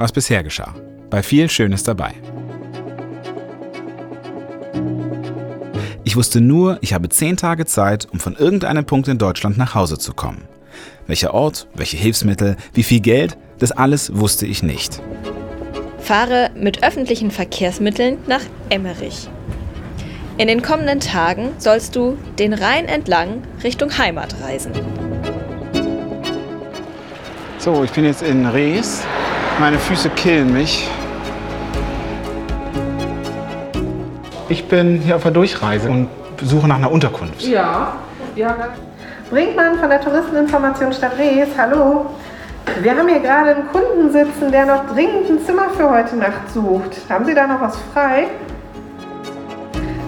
was bisher geschah. Bei viel Schönes dabei. Ich wusste nur, ich habe zehn Tage Zeit, um von irgendeinem Punkt in Deutschland nach Hause zu kommen. Welcher Ort, welche Hilfsmittel, wie viel Geld, das alles wusste ich nicht. Fahre mit öffentlichen Verkehrsmitteln nach Emmerich. In den kommenden Tagen sollst du den Rhein entlang Richtung Heimat reisen. So, ich bin jetzt in Rees. Meine Füße killen mich. Ich bin hier auf der Durchreise und suche nach einer Unterkunft. Ja, ja. Brinkmann von der Touristeninformation Stadt Rees, hallo. Wir haben hier gerade einen Kunden sitzen, der noch dringend ein Zimmer für heute Nacht sucht. Haben Sie da noch was frei?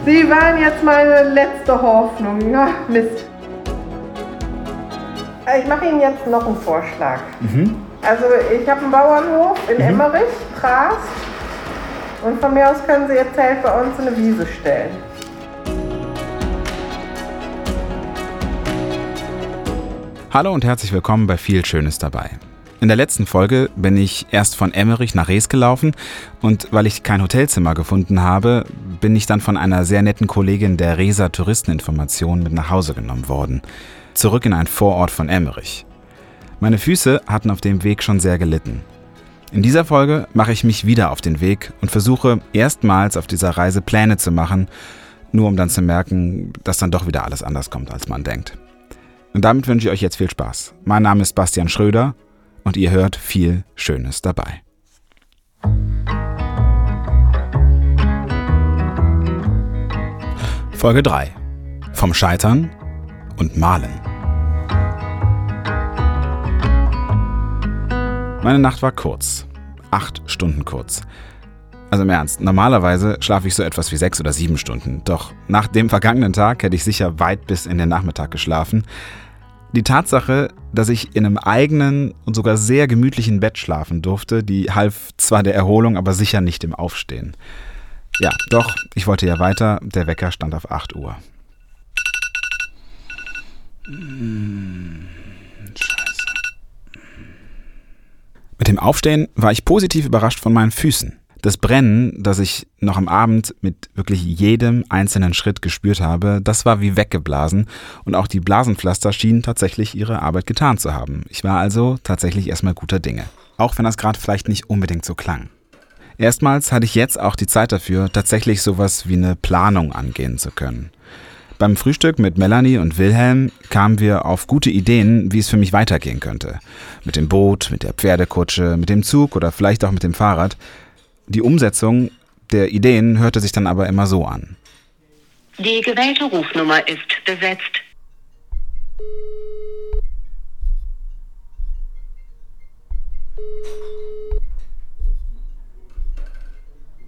Sie waren jetzt meine letzte Hoffnung. Ja, Mist. Äh, Ich mache Ihnen jetzt noch einen Vorschlag. Also ich habe einen Bauernhof in Emmerich, Trast. Und von mir aus können Sie Ihr Zelt bei uns in eine Wiese stellen. Hallo und herzlich willkommen bei Viel Schönes dabei. In der letzten Folge bin ich erst von Emmerich nach Rees gelaufen und weil ich kein Hotelzimmer gefunden habe, bin ich dann von einer sehr netten Kollegin der Reeser Touristeninformation mit nach Hause genommen worden. Zurück in ein Vorort von Emmerich. Meine Füße hatten auf dem Weg schon sehr gelitten. In dieser Folge mache ich mich wieder auf den Weg und versuche erstmals auf dieser Reise Pläne zu machen, nur um dann zu merken, dass dann doch wieder alles anders kommt, als man denkt. Und damit wünsche ich euch jetzt viel Spaß. Mein Name ist Bastian Schröder und ihr hört viel Schönes dabei. Folge 3. Vom Scheitern und Malen. Meine Nacht war kurz. Acht Stunden kurz. Also im Ernst, normalerweise schlafe ich so etwas wie sechs oder sieben Stunden. Doch nach dem vergangenen Tag hätte ich sicher weit bis in den Nachmittag geschlafen. Die Tatsache, dass ich in einem eigenen und sogar sehr gemütlichen Bett schlafen durfte, die half zwar der Erholung, aber sicher nicht im Aufstehen. Ja, doch, ich wollte ja weiter. Der Wecker stand auf 8 Uhr. Mit dem Aufstehen war ich positiv überrascht von meinen Füßen. Das Brennen, das ich noch am Abend mit wirklich jedem einzelnen Schritt gespürt habe, das war wie weggeblasen und auch die Blasenpflaster schienen tatsächlich ihre Arbeit getan zu haben. Ich war also tatsächlich erstmal guter Dinge. Auch wenn das gerade vielleicht nicht unbedingt so klang. Erstmals hatte ich jetzt auch die Zeit dafür, tatsächlich sowas wie eine Planung angehen zu können. Beim Frühstück mit Melanie und Wilhelm kamen wir auf gute Ideen, wie es für mich weitergehen könnte. Mit dem Boot, mit der Pferdekutsche, mit dem Zug oder vielleicht auch mit dem Fahrrad. Die Umsetzung der Ideen hörte sich dann aber immer so an. Die gewählte Rufnummer ist besetzt.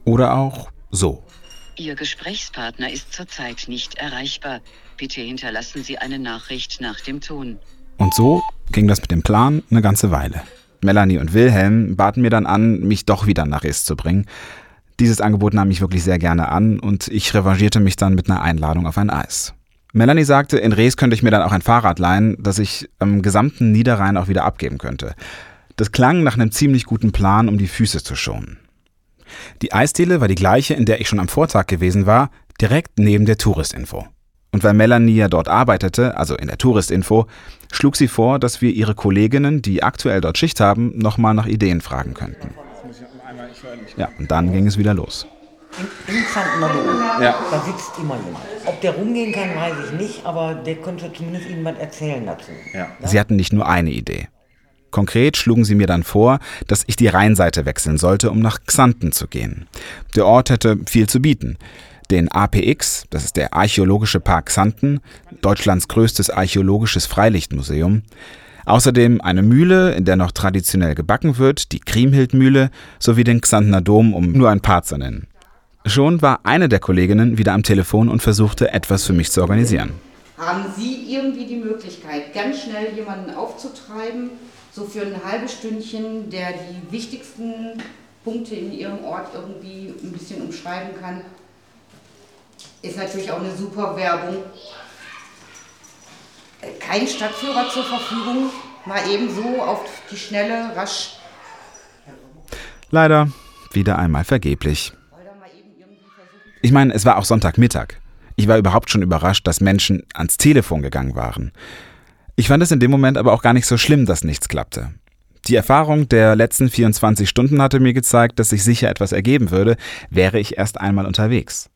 Oder auch so. Ihr Gesprächspartner ist zurzeit nicht erreichbar. Bitte hinterlassen Sie eine Nachricht nach dem Ton. Und so ging das mit dem Plan eine ganze Weile. Melanie und Wilhelm baten mir dann an, mich doch wieder nach Rees zu bringen. Dieses Angebot nahm ich wirklich sehr gerne an und ich revanchierte mich dann mit einer Einladung auf ein Eis. Melanie sagte, in Rees könnte ich mir dann auch ein Fahrrad leihen, das ich am gesamten Niederrhein auch wieder abgeben könnte. Das klang nach einem ziemlich guten Plan, um die Füße zu schonen. Die Eisdiele war die gleiche, in der ich schon am Vortag gewesen war, direkt neben der Touristinfo. Und weil Melanie ja dort arbeitete, also in der Touristinfo, schlug sie vor, dass wir ihre Kolleginnen, die aktuell dort Schicht haben, nochmal nach Ideen fragen könnten. Ja, und dann ging es wieder los. In Xantenador. Ja. Da sitzt immer jemand. Ob der rumgehen kann, weiß ich nicht, aber der könnte zumindest Ihnen was erzählen dazu. Sie hatten nicht nur eine Idee. Konkret schlugen sie mir dann vor, dass ich die Rheinseite wechseln sollte, um nach Xanten zu gehen. Der Ort hätte viel zu bieten. Den APX, das ist der Archäologische Park Xanten, Deutschlands größtes archäologisches Freilichtmuseum. Außerdem eine Mühle, in der noch traditionell gebacken wird, die Kriemhildmühle, sowie den Xantener Dom, um nur ein paar zu nennen. Schon war eine der Kolleginnen wieder am Telefon und versuchte, etwas für mich zu organisieren. Haben Sie irgendwie die Möglichkeit, ganz schnell jemanden aufzutreiben, so für ein halbes Stündchen, der die wichtigsten Punkte in Ihrem Ort irgendwie ein bisschen umschreiben kann? Ist natürlich auch eine super Werbung. Kein Stadtführer zur Verfügung, mal eben so auf die Schnelle, rasch. Leider wieder einmal vergeblich. Ich meine, es war auch Sonntagmittag. Ich war überhaupt schon überrascht, dass Menschen ans Telefon gegangen waren. Ich fand es in dem Moment aber auch gar nicht so schlimm, dass nichts klappte. Die Erfahrung der letzten 24 Stunden hatte mir gezeigt, dass sich sicher etwas ergeben würde, wäre ich erst einmal unterwegs.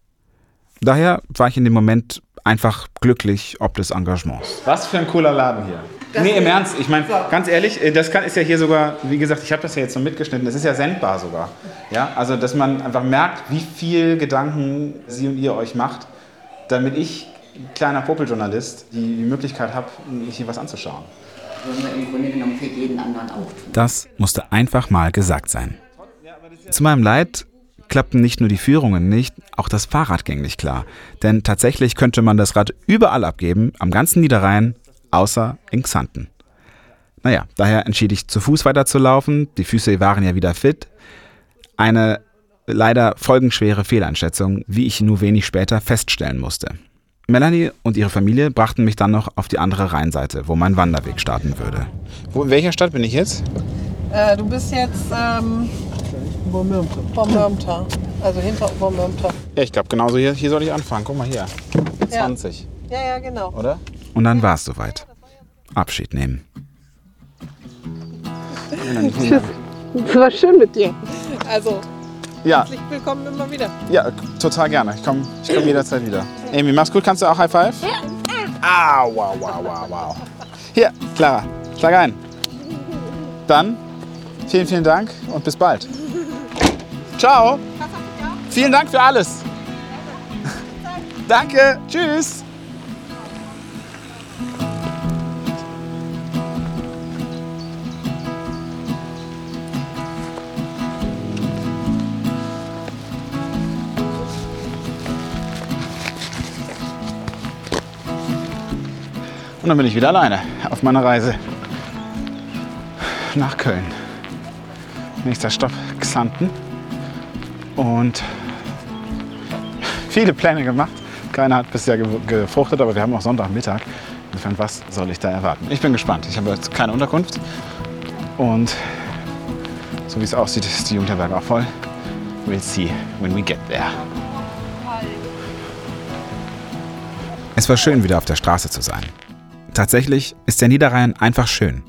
Daher war ich in dem Moment einfach glücklich ob des Engagements. Was für ein cooler Laden hier. Das nee, im Ernst, ich meine, ganz ehrlich, äh, das kann, ist ja hier sogar, wie gesagt, ich habe das ja jetzt so mitgeschnitten, das ist ja sendbar sogar. Ja, also, dass man einfach merkt, wie viel Gedanken Sie und ihr euch macht, damit ich, kleiner Popeljournalist, die, die Möglichkeit habe, hier was anzuschauen. Das musste einfach mal gesagt sein. Zu meinem Leid klappten nicht nur die Führungen nicht, auch das Fahrrad ging nicht klar. Denn tatsächlich könnte man das Rad überall abgeben, am ganzen Niederrhein, außer in Xanten. Naja, daher entschied ich zu Fuß weiterzulaufen, die Füße waren ja wieder fit. Eine leider folgenschwere Fehleinschätzung, wie ich nur wenig später feststellen musste. Melanie und ihre Familie brachten mich dann noch auf die andere Rheinseite, wo mein Wanderweg starten würde. Wo, in welcher Stadt bin ich jetzt? Äh, du bist jetzt ähm, Bomörmter. Also hinter Bomörmter. Ja, ich glaube genauso hier, hier soll ich anfangen. Guck mal hier. 20. Ja, ja, genau. Oder? Und dann war es soweit. Abschied nehmen. Tschüss. Es war schön mit dir. Also, ja. Herzlich willkommen immer wieder. Ja, total gerne. Ich komme ich komm jederzeit wieder. Amy, mach's gut. Kannst du auch High Five? Ja. Ah, wow, wow, wow, wow. Hier, Clara, schlag ein. Dann vielen, vielen Dank und bis bald. Ciao. Vielen Dank für alles. Danke. Tschüss. Und dann bin ich wieder alleine auf meiner Reise nach Köln. Nächster Stopp Xanten. Und viele Pläne gemacht. Keiner hat bisher gefruchtet, aber wir haben auch Sonntagmittag. Insofern, was soll ich da erwarten? Ich bin gespannt. Ich habe jetzt keine Unterkunft. Und so wie es aussieht, ist die Jugendherberge auch voll. We'll see when we get there. Es war schön, wieder auf der Straße zu sein. Tatsächlich ist der Niederrhein einfach schön.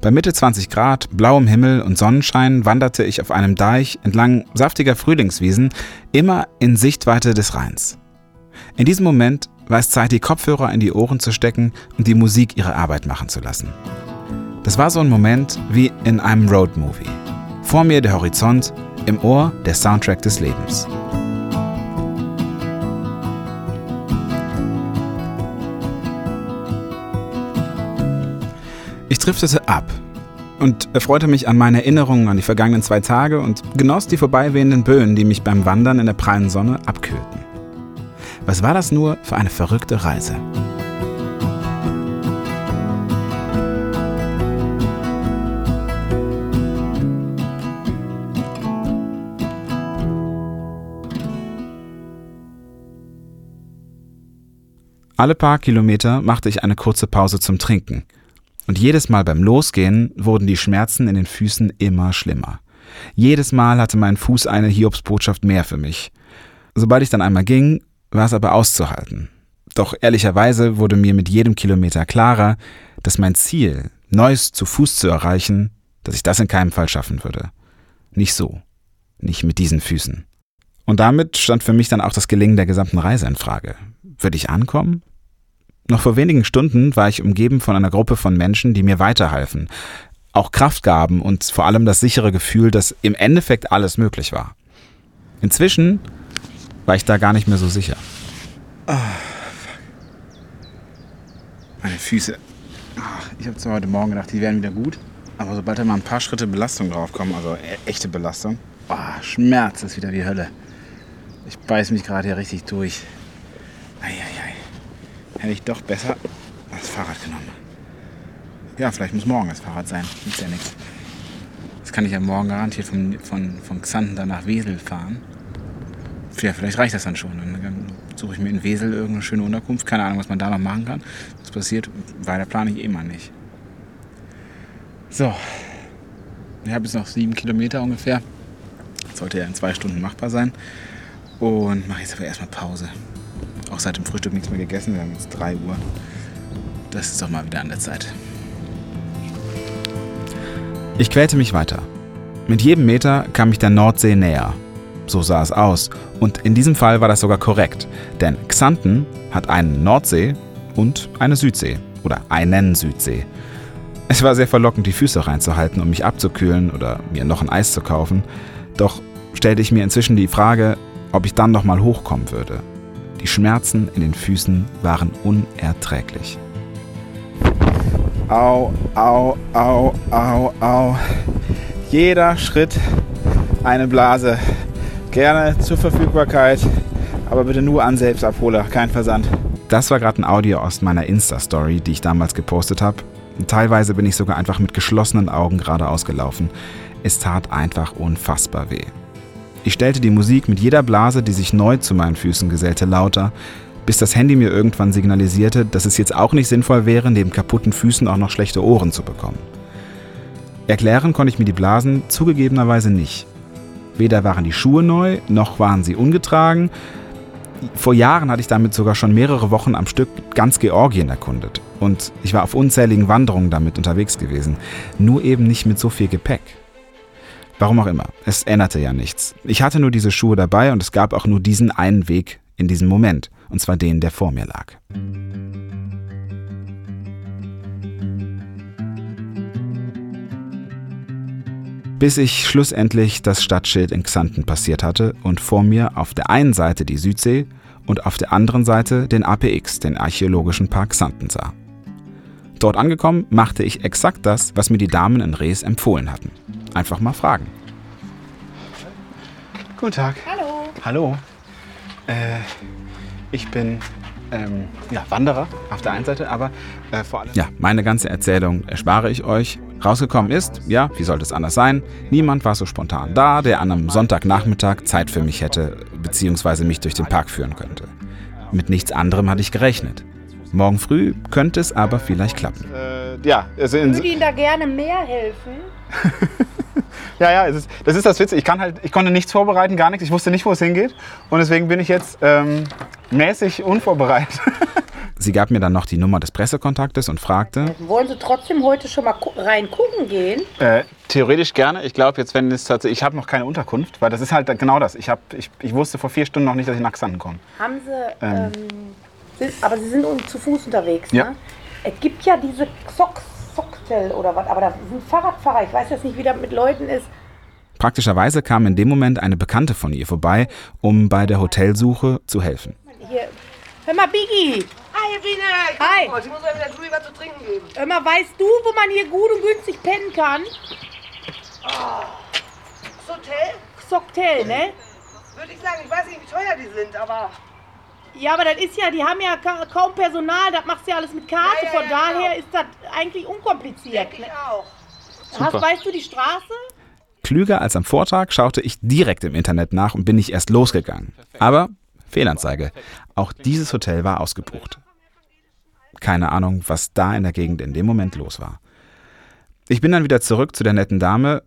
Bei Mitte 20 Grad, blauem Himmel und Sonnenschein wanderte ich auf einem Deich entlang saftiger Frühlingswiesen immer in Sichtweite des Rheins. In diesem Moment war es Zeit, die Kopfhörer in die Ohren zu stecken und die Musik ihre Arbeit machen zu lassen. Das war so ein Moment wie in einem Roadmovie. Vor mir der Horizont, im Ohr der Soundtrack des Lebens. Driftete ab und erfreute mich an meine Erinnerungen an die vergangenen zwei Tage und genoss die vorbeiwehenden Böen, die mich beim Wandern in der prallen Sonne abkühlten. Was war das nur für eine verrückte Reise? Alle paar Kilometer machte ich eine kurze Pause zum Trinken – und jedes Mal beim Losgehen wurden die Schmerzen in den Füßen immer schlimmer. Jedes Mal hatte mein Fuß eine Hiobsbotschaft mehr für mich. Sobald ich dann einmal ging, war es aber auszuhalten. Doch ehrlicherweise wurde mir mit jedem Kilometer klarer, dass mein Ziel, Neues zu Fuß zu erreichen, dass ich das in keinem Fall schaffen würde. Nicht so. Nicht mit diesen Füßen. Und damit stand für mich dann auch das Gelingen der gesamten Reise in Frage. Würde ich ankommen? Noch vor wenigen Stunden war ich umgeben von einer Gruppe von Menschen, die mir weiterhalfen, auch Kraft gaben und vor allem das sichere Gefühl, dass im Endeffekt alles möglich war. Inzwischen war ich da gar nicht mehr so sicher. Oh, Meine Füße. Ich habe zwar heute Morgen gedacht, die wären wieder gut, aber sobald da mal ein paar Schritte Belastung draufkommen, also e-, echte Belastung, oh, Schmerz ist wieder die Hölle. Ich beiß mich gerade hier richtig durch. Eieiei hätte ich doch besser das Fahrrad genommen. Ja, vielleicht muss morgen das Fahrrad sein. Ist ja nichts. Das kann ich ja morgen garantiert von, von, von Xanten dann nach Wesel fahren. Ja, vielleicht reicht das dann schon. Dann suche ich mir in Wesel irgendeine schöne Unterkunft. Keine Ahnung, was man da noch machen kann. Was passiert, weiter plane ich eh mal nicht. So. Ich habe jetzt noch sieben Kilometer ungefähr. Sollte ja in zwei Stunden machbar sein. Und mache jetzt aber erstmal Pause. Auch seit dem Frühstück nichts mehr gegessen. Wir haben jetzt 3 Uhr. Das ist doch mal wieder an der Zeit. Ich quälte mich weiter. Mit jedem Meter kam ich der Nordsee näher. So sah es aus. Und in diesem Fall war das sogar korrekt. Denn Xanten hat einen Nordsee und eine Südsee. Oder einen Südsee. Es war sehr verlockend, die Füße reinzuhalten, um mich abzukühlen oder mir noch ein Eis zu kaufen. Doch stellte ich mir inzwischen die Frage, ob ich dann noch mal hochkommen würde. Die Schmerzen in den Füßen waren unerträglich. Au, au, au, au, au. Jeder Schritt eine Blase. Gerne zur Verfügbarkeit, aber bitte nur an Selbstabholer, kein Versand. Das war gerade ein Audio aus meiner Insta-Story, die ich damals gepostet habe. Teilweise bin ich sogar einfach mit geschlossenen Augen geradeaus gelaufen. Es tat einfach unfassbar weh. Ich stellte die Musik mit jeder Blase, die sich neu zu meinen Füßen gesellte, lauter, bis das Handy mir irgendwann signalisierte, dass es jetzt auch nicht sinnvoll wäre, neben kaputten Füßen auch noch schlechte Ohren zu bekommen. Erklären konnte ich mir die Blasen zugegebenerweise nicht. Weder waren die Schuhe neu, noch waren sie ungetragen. Vor Jahren hatte ich damit sogar schon mehrere Wochen am Stück ganz Georgien erkundet. Und ich war auf unzähligen Wanderungen damit unterwegs gewesen. Nur eben nicht mit so viel Gepäck. Warum auch immer, es änderte ja nichts. Ich hatte nur diese Schuhe dabei und es gab auch nur diesen einen Weg in diesem Moment, und zwar den, der vor mir lag. Bis ich schlussendlich das Stadtschild in Xanten passiert hatte und vor mir auf der einen Seite die Südsee und auf der anderen Seite den APX, den Archäologischen Park Xanten sah. Dort angekommen, machte ich exakt das, was mir die Damen in Rees empfohlen hatten. Einfach mal fragen. Guten Tag. Hallo. Hallo. Äh, ich bin ähm, ja, Wanderer auf der einen Seite, aber äh, vor allem. Ja, meine ganze Erzählung erspare ich euch. Rausgekommen ist, ja, wie sollte es anders sein? Niemand war so spontan da, der an einem Sonntagnachmittag Zeit für mich hätte, beziehungsweise mich durch den Park führen könnte. Mit nichts anderem hatte ich gerechnet. Morgen früh könnte es aber vielleicht klappen. Äh, ja, also Ich würde Ihnen da gerne mehr helfen. Ja, ja, es ist, das ist das Witz. Ich, kann halt, ich konnte nichts vorbereiten, gar nichts. Ich wusste nicht, wo es hingeht. Und deswegen bin ich jetzt ähm, mäßig unvorbereitet. Sie gab mir dann noch die Nummer des Pressekontaktes und fragte, Wollen Sie trotzdem heute schon mal gu- rein gucken gehen? äh, theoretisch gerne. Ich glaube, jetzt, wenn es tatsächlich, ich habe noch keine Unterkunft, weil das ist halt genau das. Ich, hab, ich, ich wusste vor vier Stunden noch nicht, dass ich nach Xanten komme. Haben Sie, Ähm. ähm, aber Sie sind zu Fuß unterwegs, Ja. ne? Es gibt ja diese Xoxtel oder was, aber das sind Fahrradfahrer. Ich weiß jetzt nicht, wie das mit Leuten ist. Praktischerweise kam in dem Moment eine Bekannte von ihr vorbei, um bei der Hotelsuche zu helfen. Hier, hör mal, Biggie, Hi! Ich Hi. Ich muss mal wieder Julie was zu trinken geben. hör mal, weißt du, wo man hier gut und günstig pennen kann? Das Hotel? Xoxtel, ne? Würde ich sagen, ich weiß nicht, wie teuer die sind, aber Ja, aber das ist ja, die haben ja ka kaum Personal, das machst du ja alles mit Karte. Ja, ja, Von ja, daher genau. ist das eigentlich unkompliziert. denke Ne? ich auch. Hast, Super. weißt du die Straße? Klüger als am Vortag schaute ich direkt im Internet nach und bin nicht erst losgegangen. Aber Fehlanzeige. Auch dieses Hotel war ausgebucht. Keine Ahnung, was da in der Gegend in dem Moment los war. Ich bin dann wieder zurück zu der netten Dame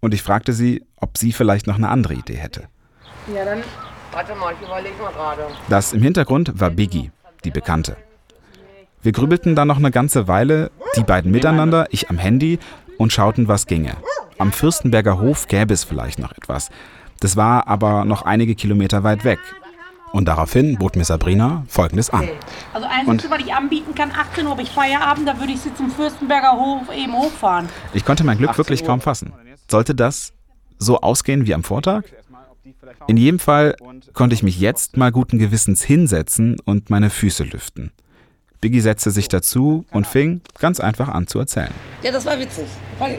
und ich fragte sie, ob sie vielleicht noch eine andere Idee hätte. Ja, dann Warte mal, ich überlege mal gerade. Das im Hintergrund war Biggie, die Bekannte. Wir grübelten dann noch eine ganze Weile, die beiden miteinander, ich am Handy und schauten, was ginge. Am Fürstenberger Hof gäbe es vielleicht noch etwas. Das war aber noch einige Kilometer weit weg. Und daraufhin bot mir Sabrina Folgendes an. Also einzige, was ich anbieten kann, 18 Uhr habe ich Feierabend, da würde ich sie zum Fürstenberger Hof eben hochfahren. Ich konnte mein Glück wirklich kaum fassen. Sollte das so ausgehen wie am Vortag? In jedem Fall konnte ich mich jetzt mal guten Gewissens hinsetzen und meine Füße lüften. Biggie setzte sich dazu und fing ganz einfach an zu erzählen. Ja, das war witzig.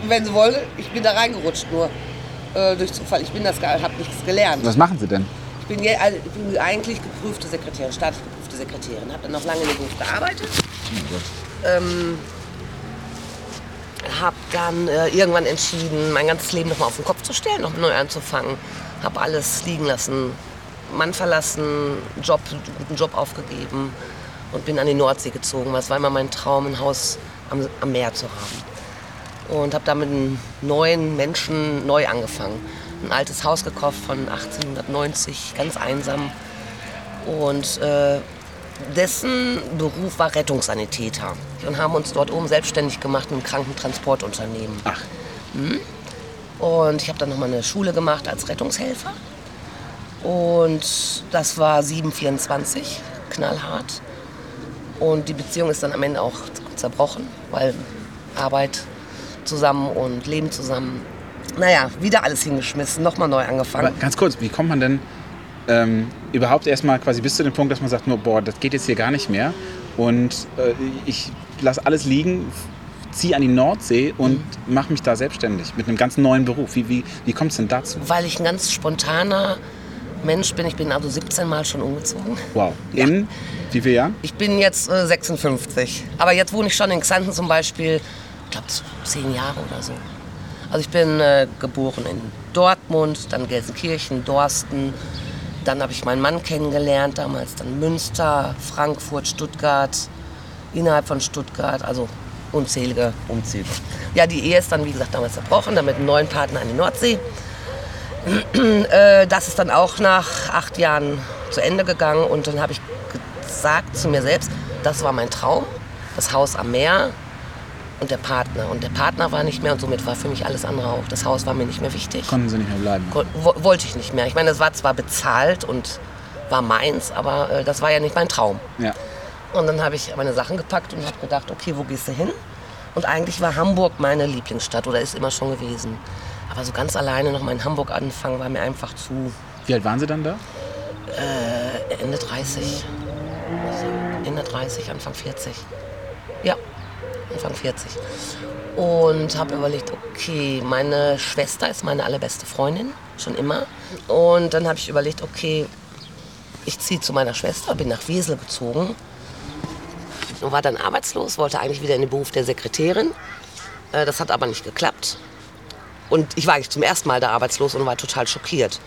Wenn Sie wollen, ich bin da reingerutscht nur äh, durch Zufall. Ich bin das gar, habe nichts gelernt. machen Sie denn? Ich bin, also, ich bin eigentlich geprüfte Sekretärin, staatlich geprüfte Sekretärin. Habe dann noch lange in dem Beruf gearbeitet. Ähm, habe dann äh, irgendwann entschieden, mein ganzes Leben nochmal auf den Kopf zu stellen, noch neu anzufangen. Habe alles liegen lassen, Mann verlassen, Job, guten Job aufgegeben und bin an die Nordsee gezogen. weil es war immer mein Traum, ein Haus am, am Meer zu haben. und habe da mit einem neuen Menschen neu angefangen. Ein altes Haus gekauft von 1890, ganz einsam. Und äh, dessen Beruf war Rettungssanitäter. Und haben uns dort oben selbstständig gemacht mit einem Krankentransportunternehmen. Ach. Mhm. Und ich habe dann nochmal eine Schule gemacht als Rettungshelfer. Und das war 724, knallhart. Und die Beziehung ist dann am Ende auch zerbrochen, weil Arbeit zusammen und Leben zusammen. Naja, wieder alles hingeschmissen, nochmal neu angefangen. Aber ganz kurz, wie kommt man denn ähm, überhaupt erstmal quasi bis zu dem Punkt, dass man sagt, nur, boah, das geht jetzt hier gar nicht mehr und äh, ich lasse alles liegen, ziehe an die Nordsee und mache mich da selbstständig mit einem ganz neuen Beruf. Wie, wie, wie kommt es denn dazu? Weil ich ein ganz spontaner Mensch bin. Ich bin also 17 Mal schon umgezogen. Wow. In wie viel Jahren? Ich bin jetzt äh, 56. Aber jetzt wohne ich schon in Xanten zum Beispiel, ich glaube, zehn Jahre oder so. Also ich bin äh, geboren in Dortmund, dann Gelsenkirchen, Dorsten. Dann habe ich meinen Mann kennengelernt, damals dann Münster, Frankfurt, Stuttgart, innerhalb von Stuttgart, also unzählige Umzüge. Ja, die Ehe ist dann, wie gesagt, damals zerbrochen, dann mit einem neuen Partner an die Nordsee. Äh, das ist dann auch nach acht Jahren zu Ende gegangen und dann habe ich gesagt zu mir selbst, das war mein Traum, das Haus am Meer und der Partner. Und der Partner war nicht mehr und somit war für mich alles andere auch. Das Haus war mir nicht mehr wichtig. Konnten Sie nicht mehr bleiben? Wollte ich nicht mehr. Ich meine, das war zwar bezahlt und war meins, aber äh, das war ja nicht mein Traum. Ja. Und dann habe ich meine Sachen gepackt und habe gedacht, okay, wo gehst du hin? Und eigentlich war Hamburg meine Lieblingsstadt oder ist immer schon gewesen. Aber so ganz alleine noch mal in Hamburg anfangen, war mir einfach zu. Wie alt waren Sie dann da? Äh, Ende 30. Also Ende 30, Anfang 40. Ja, Anfang 40. Und habe überlegt, okay, meine Schwester ist meine allerbeste Freundin, schon immer. Und dann habe ich überlegt, okay, ich ziehe zu meiner Schwester, bin nach Wesel gezogen und war dann arbeitslos, wollte eigentlich wieder in den Beruf der Sekretärin. Äh, Das hat aber nicht geklappt. Und ich war eigentlich zum ersten Mal da arbeitslos und war total schockiert.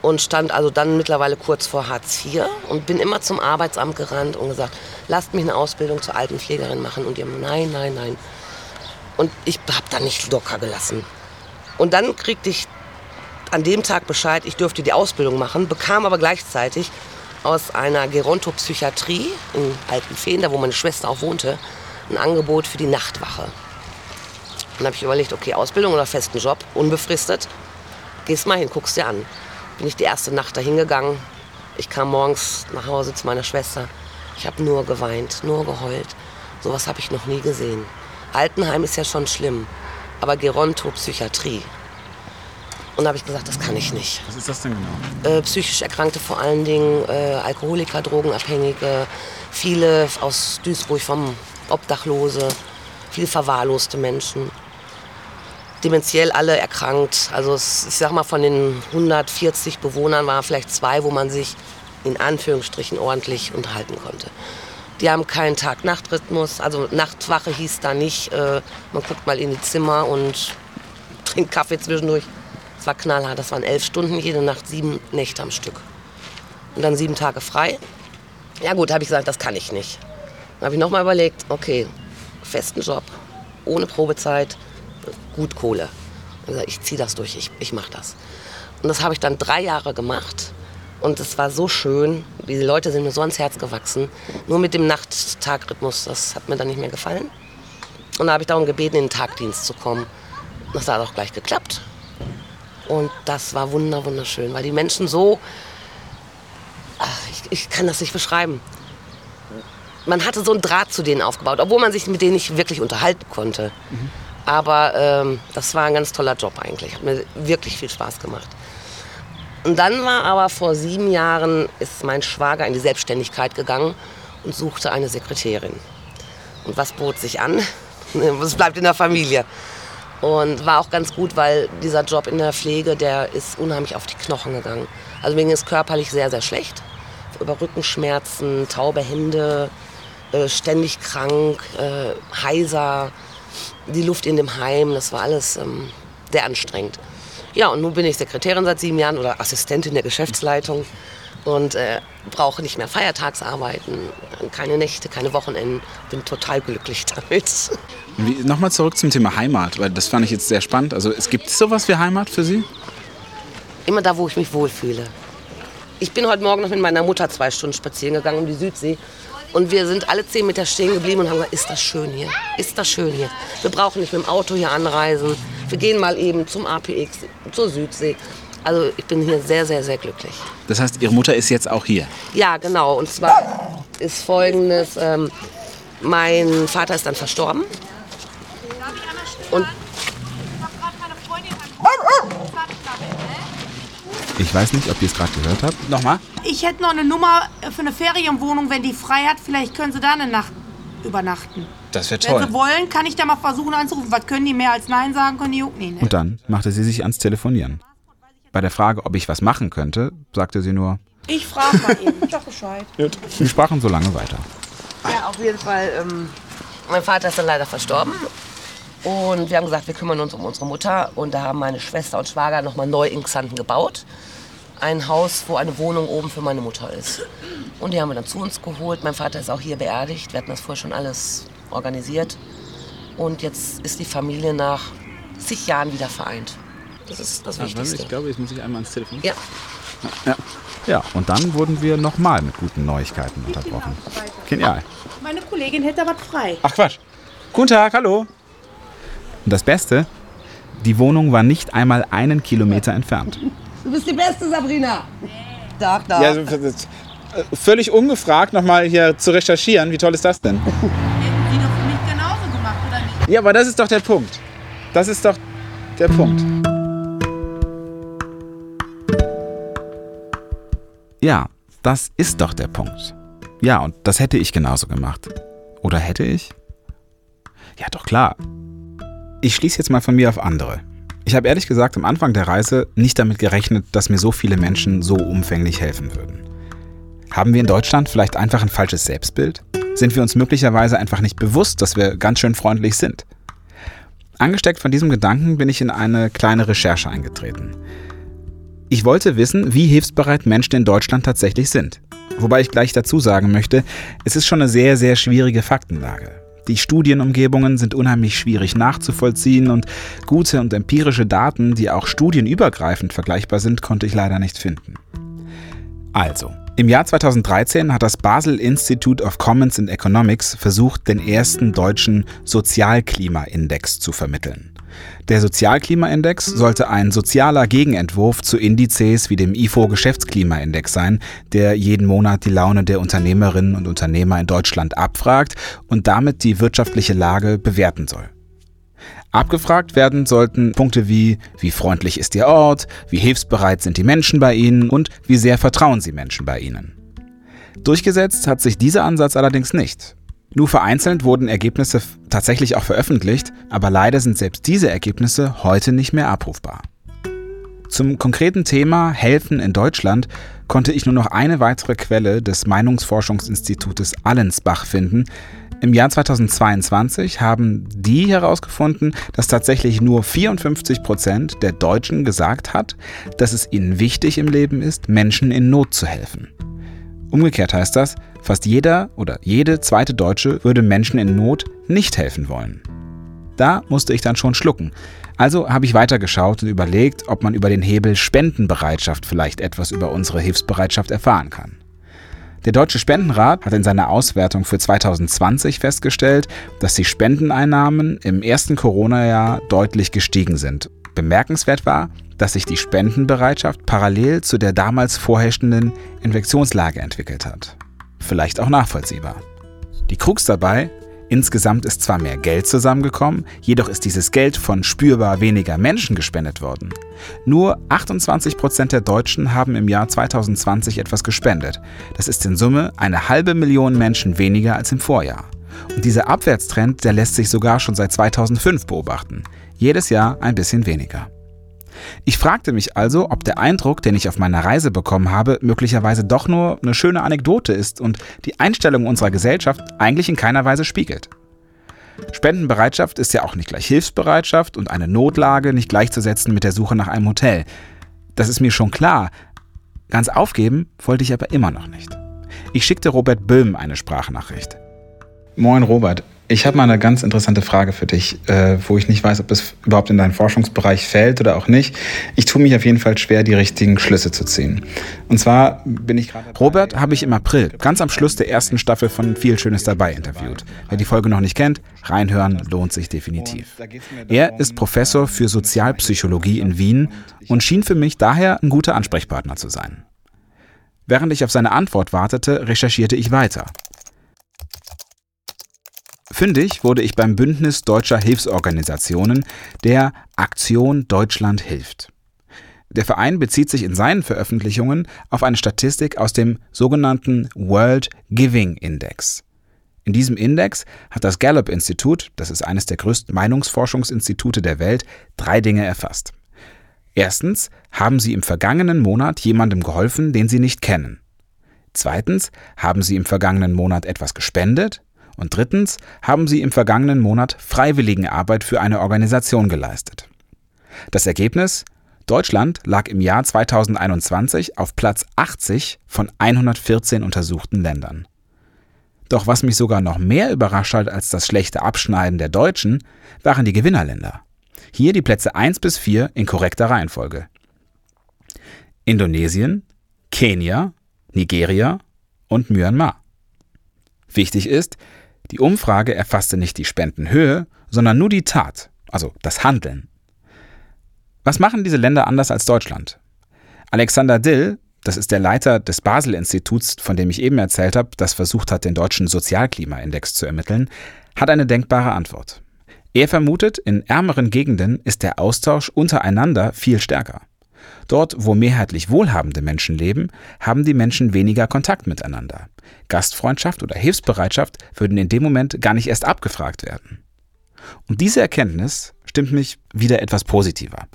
Und stand also dann mittlerweile kurz vor Hartz IV und bin immer zum Arbeitsamt gerannt und gesagt, lasst mich eine Ausbildung zur Altenpflegerin machen. Und die haben, nein, nein, nein. Und ich habe da nicht locker gelassen. Und dann kriegte ich an dem Tag Bescheid, ich dürfte die Ausbildung machen, bekam aber gleichzeitig aus einer Gerontopsychiatrie in Altenfehn, da wo meine Schwester auch wohnte, ein Angebot für die Nachtwache. Dann habe ich überlegt, okay, Ausbildung oder festen Job, unbefristet. Gehst mal hin, guckst dir an. Bin ich die erste Nacht dahin gegangen. Ich kam morgens nach Hause zu meiner Schwester. Ich habe nur geweint, nur geheult. Sowas habe ich noch nie gesehen. Altenheim ist ja schon schlimm, aber Gerontopsychiatrie. Und da habe ich gesagt, das kann ich nicht. Was ist das denn genau? Äh, psychisch Erkrankte vor allen Dingen, äh, Alkoholiker, Drogenabhängige, viele aus Duisburg vom Obdachlose, viele verwahrloste Menschen. Dementiell alle erkrankt. Also es, ich sag mal, von den 140 Bewohnern waren vielleicht zwei, wo man sich in Anführungsstrichen ordentlich unterhalten konnte. Die haben keinen Tag-Nacht-Rhythmus. Also Nachtwache hieß da nicht, äh, man guckt mal in die Zimmer und trinkt Kaffee zwischendurch. War knallhart, das waren elf Stunden, jede Nacht sieben Nächte am Stück. Und dann sieben Tage frei. Ja gut, habe ich gesagt, das kann ich nicht. Dann habe ich nochmal überlegt, okay, festen Job, ohne Probezeit, gut Kohle. Und gesagt, ich ziehe das durch, ich, ich mache das. Und das habe ich dann drei Jahre gemacht. Und es war so schön, die Leute sind mir so ans Herz gewachsen. Nur mit dem Nacht-Tag-Rhythmus, das hat mir dann nicht mehr gefallen. Und da habe ich darum gebeten, in den Tagdienst zu kommen. Das hat auch gleich geklappt. Und das war wunder, wunderschön, weil die Menschen so, ach, ich, ich kann das nicht beschreiben. Man hatte so einen Draht zu denen aufgebaut, obwohl man sich mit denen nicht wirklich unterhalten konnte. Aber ähm, das war ein ganz toller Job eigentlich. Hat mir wirklich viel Spaß gemacht. Und dann war aber vor sieben Jahren ist mein Schwager in die Selbstständigkeit gegangen und suchte eine Sekretärin. Und was bot sich an? Es bleibt in der Familie. Und war auch ganz gut, weil dieser Job in der Pflege, der ist unheimlich auf die Knochen gegangen. Also mir ging es körperlich sehr, sehr schlecht. Über Rückenschmerzen, taube Hände, äh, ständig krank, äh, heiser, die Luft in dem Heim, das war alles ähm, sehr anstrengend. Ja, und nun bin ich Sekretärin seit sieben Jahren oder Assistentin der Geschäftsleitung und äh, brauche nicht mehr Feiertagsarbeiten, keine Nächte, keine Wochenenden. Bin total glücklich damit. Nochmal zurück zum Thema Heimat, weil das fand ich jetzt sehr spannend. Also es gibt sowas wie Heimat für Sie? Immer da, wo ich mich wohlfühle. Ich bin heute Morgen noch mit meiner Mutter zwei Stunden spazieren gegangen um die Südsee. Und wir sind alle zehn Meter stehen geblieben und haben gesagt, ist das schön hier? Ist das schön hier? Wir brauchen nicht mit dem Auto hier anreisen. Wir gehen mal eben zum APX, zur Südsee. Also ich bin hier sehr, sehr, sehr glücklich. Das heißt, Ihre Mutter ist jetzt auch hier? Ja, genau. Und zwar ist folgendes, ähm, mein Vater ist dann verstorben. Und Ich weiß nicht, ob ihr es gerade gehört habt. Nochmal? Ich hätte noch eine Nummer für eine Ferienwohnung, wenn die frei hat. Vielleicht können Sie da eine Nacht übernachten. Das wäre Wenn toll. Sie wollen, kann ich da mal versuchen anzurufen. Was können die mehr als Nein sagen, können die auch nicht. Ne? Und dann machte sie sich ans Telefonieren. Bei der Frage, ob ich was machen könnte, sagte sie nur, Ich frage mal eben. Ich sag Bescheid. wir sprachen so lange weiter. Ja, auf jeden Fall. Ähm, mein Vater ist dann leider verstorben. Und wir haben gesagt, wir kümmern uns um unsere Mutter. Und da haben meine Schwester und Schwager nochmal neu in Xanten gebaut. Ein Haus, wo eine Wohnung oben für meine Mutter ist. Und die haben wir dann zu uns geholt. Mein Vater ist auch hier beerdigt. Wir hatten das vorher schon alles organisiert. Und jetzt ist die Familie nach zig Jahren wieder vereint. Das ist das Wichtigste. glaube, jetzt muss ich einmal ans Telefon. Ja. Ja. ja, und dann wurden wir nochmal mit guten Neuigkeiten unterbrochen. Genial. Meine Kollegin hätte da was frei. Ach Quatsch. Guten Tag, hallo. Und das Beste, die Wohnung war nicht einmal einen Kilometer entfernt. Du bist die Beste, Sabrina. Doch, doch. Ja, äh, völlig ungefragt nochmal hier zu recherchieren. Wie toll ist das denn? Hätten die doch für mich genauso gemacht, oder nicht? Ja, aber das ist doch der Punkt. Das ist doch der Punkt. Ja, das ist doch der Punkt. Ja, und das hätte ich genauso gemacht. Oder hätte ich? Ja, doch klar. Ich schließe jetzt mal von mir auf andere. Ich habe ehrlich gesagt am Anfang der Reise nicht damit gerechnet, dass mir so viele Menschen so umfänglich helfen würden. Haben wir in Deutschland vielleicht einfach ein falsches Selbstbild? Sind wir uns möglicherweise einfach nicht bewusst, dass wir ganz schön freundlich sind? Angesteckt von diesem Gedanken bin ich in eine kleine Recherche eingetreten. Ich wollte wissen, wie hilfsbereit Menschen in Deutschland tatsächlich sind. Wobei ich gleich dazu sagen möchte, es ist schon eine sehr, sehr schwierige Faktenlage. Die Studienumgebungen sind unheimlich schwierig nachzuvollziehen und gute und empirische Daten, die auch studienübergreifend vergleichbar sind, konnte ich leider nicht finden. Also, im Jahr 2013 hat das Basel Institute of Commons and Economics versucht, den ersten deutschen Sozialklimaindex zu vermitteln. Der Sozialklimaindex sollte ein sozialer Gegenentwurf zu Indizes wie dem IFO Geschäftsklimaindex sein, der jeden Monat die Laune der Unternehmerinnen und Unternehmer in Deutschland abfragt und damit die wirtschaftliche Lage bewerten soll. Abgefragt werden sollten Punkte wie, wie freundlich ist Ihr Ort, wie hilfsbereit sind die Menschen bei Ihnen und wie sehr vertrauen Sie Menschen bei Ihnen. Durchgesetzt hat sich dieser Ansatz allerdings nicht. Nur vereinzelt wurden Ergebnisse tatsächlich auch veröffentlicht, aber leider sind selbst diese Ergebnisse heute nicht mehr abrufbar. Zum konkreten Thema Helfen in Deutschland konnte ich nur noch eine weitere Quelle des Meinungsforschungsinstitutes Allensbach finden. Im Jahr 2022 haben die herausgefunden, dass tatsächlich nur 54 Prozent der Deutschen gesagt hat, dass es ihnen wichtig im Leben ist, Menschen in Not zu helfen. Umgekehrt heißt das, fast jeder oder jede zweite Deutsche würde Menschen in Not nicht helfen wollen. Da musste ich dann schon schlucken. Also habe ich weitergeschaut und überlegt, ob man über den Hebel Spendenbereitschaft vielleicht etwas über unsere Hilfsbereitschaft erfahren kann. Der Deutsche Spendenrat hat in seiner Auswertung für 2020 festgestellt, dass die Spendeneinnahmen im ersten Corona-Jahr deutlich gestiegen sind. Bemerkenswert war, dass sich die Spendenbereitschaft parallel zu der damals vorherrschenden Infektionslage entwickelt hat. Vielleicht auch nachvollziehbar. Die Krux dabei, insgesamt ist zwar mehr Geld zusammengekommen, jedoch ist dieses Geld von spürbar weniger Menschen gespendet worden. Nur 28% der Deutschen haben im Jahr 2020 etwas gespendet. Das ist in Summe eine halbe Million Menschen weniger als im Vorjahr. Und dieser Abwärtstrend, der lässt sich sogar schon seit 2005 beobachten. Jedes Jahr ein bisschen weniger. Ich fragte mich also, ob der Eindruck, den ich auf meiner Reise bekommen habe, möglicherweise doch nur eine schöne Anekdote ist und die Einstellung unserer Gesellschaft eigentlich in keiner Weise spiegelt. Spendenbereitschaft ist ja auch nicht gleich Hilfsbereitschaft und eine Notlage nicht gleichzusetzen mit der Suche nach einem Hotel. Das ist mir schon klar. Ganz aufgeben wollte ich aber immer noch nicht. Ich schickte Robert Böhm eine Sprachnachricht. Moin Robert, ich habe mal eine ganz interessante Frage für dich, äh, wo ich nicht weiß, ob es überhaupt in deinen Forschungsbereich fällt oder auch nicht. Ich tue mich auf jeden Fall schwer, die richtigen Schlüsse zu ziehen. Und zwar bin ich gerade. Robert habe ich im April, ganz am Schluss der ersten Staffel von Viel Schönes dabei interviewt. Wer die Folge noch nicht kennt, reinhören lohnt sich definitiv. Er ist Professor für Sozialpsychologie in Wien und schien für mich daher ein guter Ansprechpartner zu sein. Während ich auf seine Antwort wartete, recherchierte ich weiter. Fündig wurde ich beim Bündnis deutscher Hilfsorganisationen, der Aktion Deutschland hilft. Der Verein bezieht sich in seinen Veröffentlichungen auf eine Statistik aus dem sogenannten World Giving Index. In diesem Index hat das Gallup-Institut, das ist eines der größten Meinungsforschungsinstitute der Welt, drei Dinge erfasst. Erstens haben Sie im vergangenen Monat jemandem geholfen, den Sie nicht kennen. Zweitens haben Sie im vergangenen Monat etwas gespendet. Und drittens haben sie im vergangenen Monat Freiwilligenarbeit für eine Organisation geleistet. Das Ergebnis? Deutschland lag im Jahr 2021 auf Platz 80 von 114 untersuchten Ländern. Doch was mich sogar noch mehr überrascht hat als das schlechte Abschneiden der Deutschen, waren die Gewinnerländer. Hier die Plätze 1 bis 4 in korrekter Reihenfolge. Indonesien, Kenia, Nigeria und Myanmar. Wichtig ist, die Umfrage erfasste nicht die Spendenhöhe, sondern nur die Tat, also das Handeln. Was machen diese Länder anders als Deutschland? Alexander Dill, das ist der Leiter des Basel-Instituts, von dem ich eben erzählt habe, das versucht hat, den deutschen Sozialklimaindex zu ermitteln, hat eine denkbare Antwort. Er vermutet, in ärmeren Gegenden ist der Austausch untereinander viel stärker. Dort, wo mehrheitlich wohlhabende Menschen leben, haben die Menschen weniger Kontakt miteinander. Gastfreundschaft oder Hilfsbereitschaft würden in dem Moment gar nicht erst abgefragt werden. Und diese Erkenntnis stimmt mich wieder etwas positiver.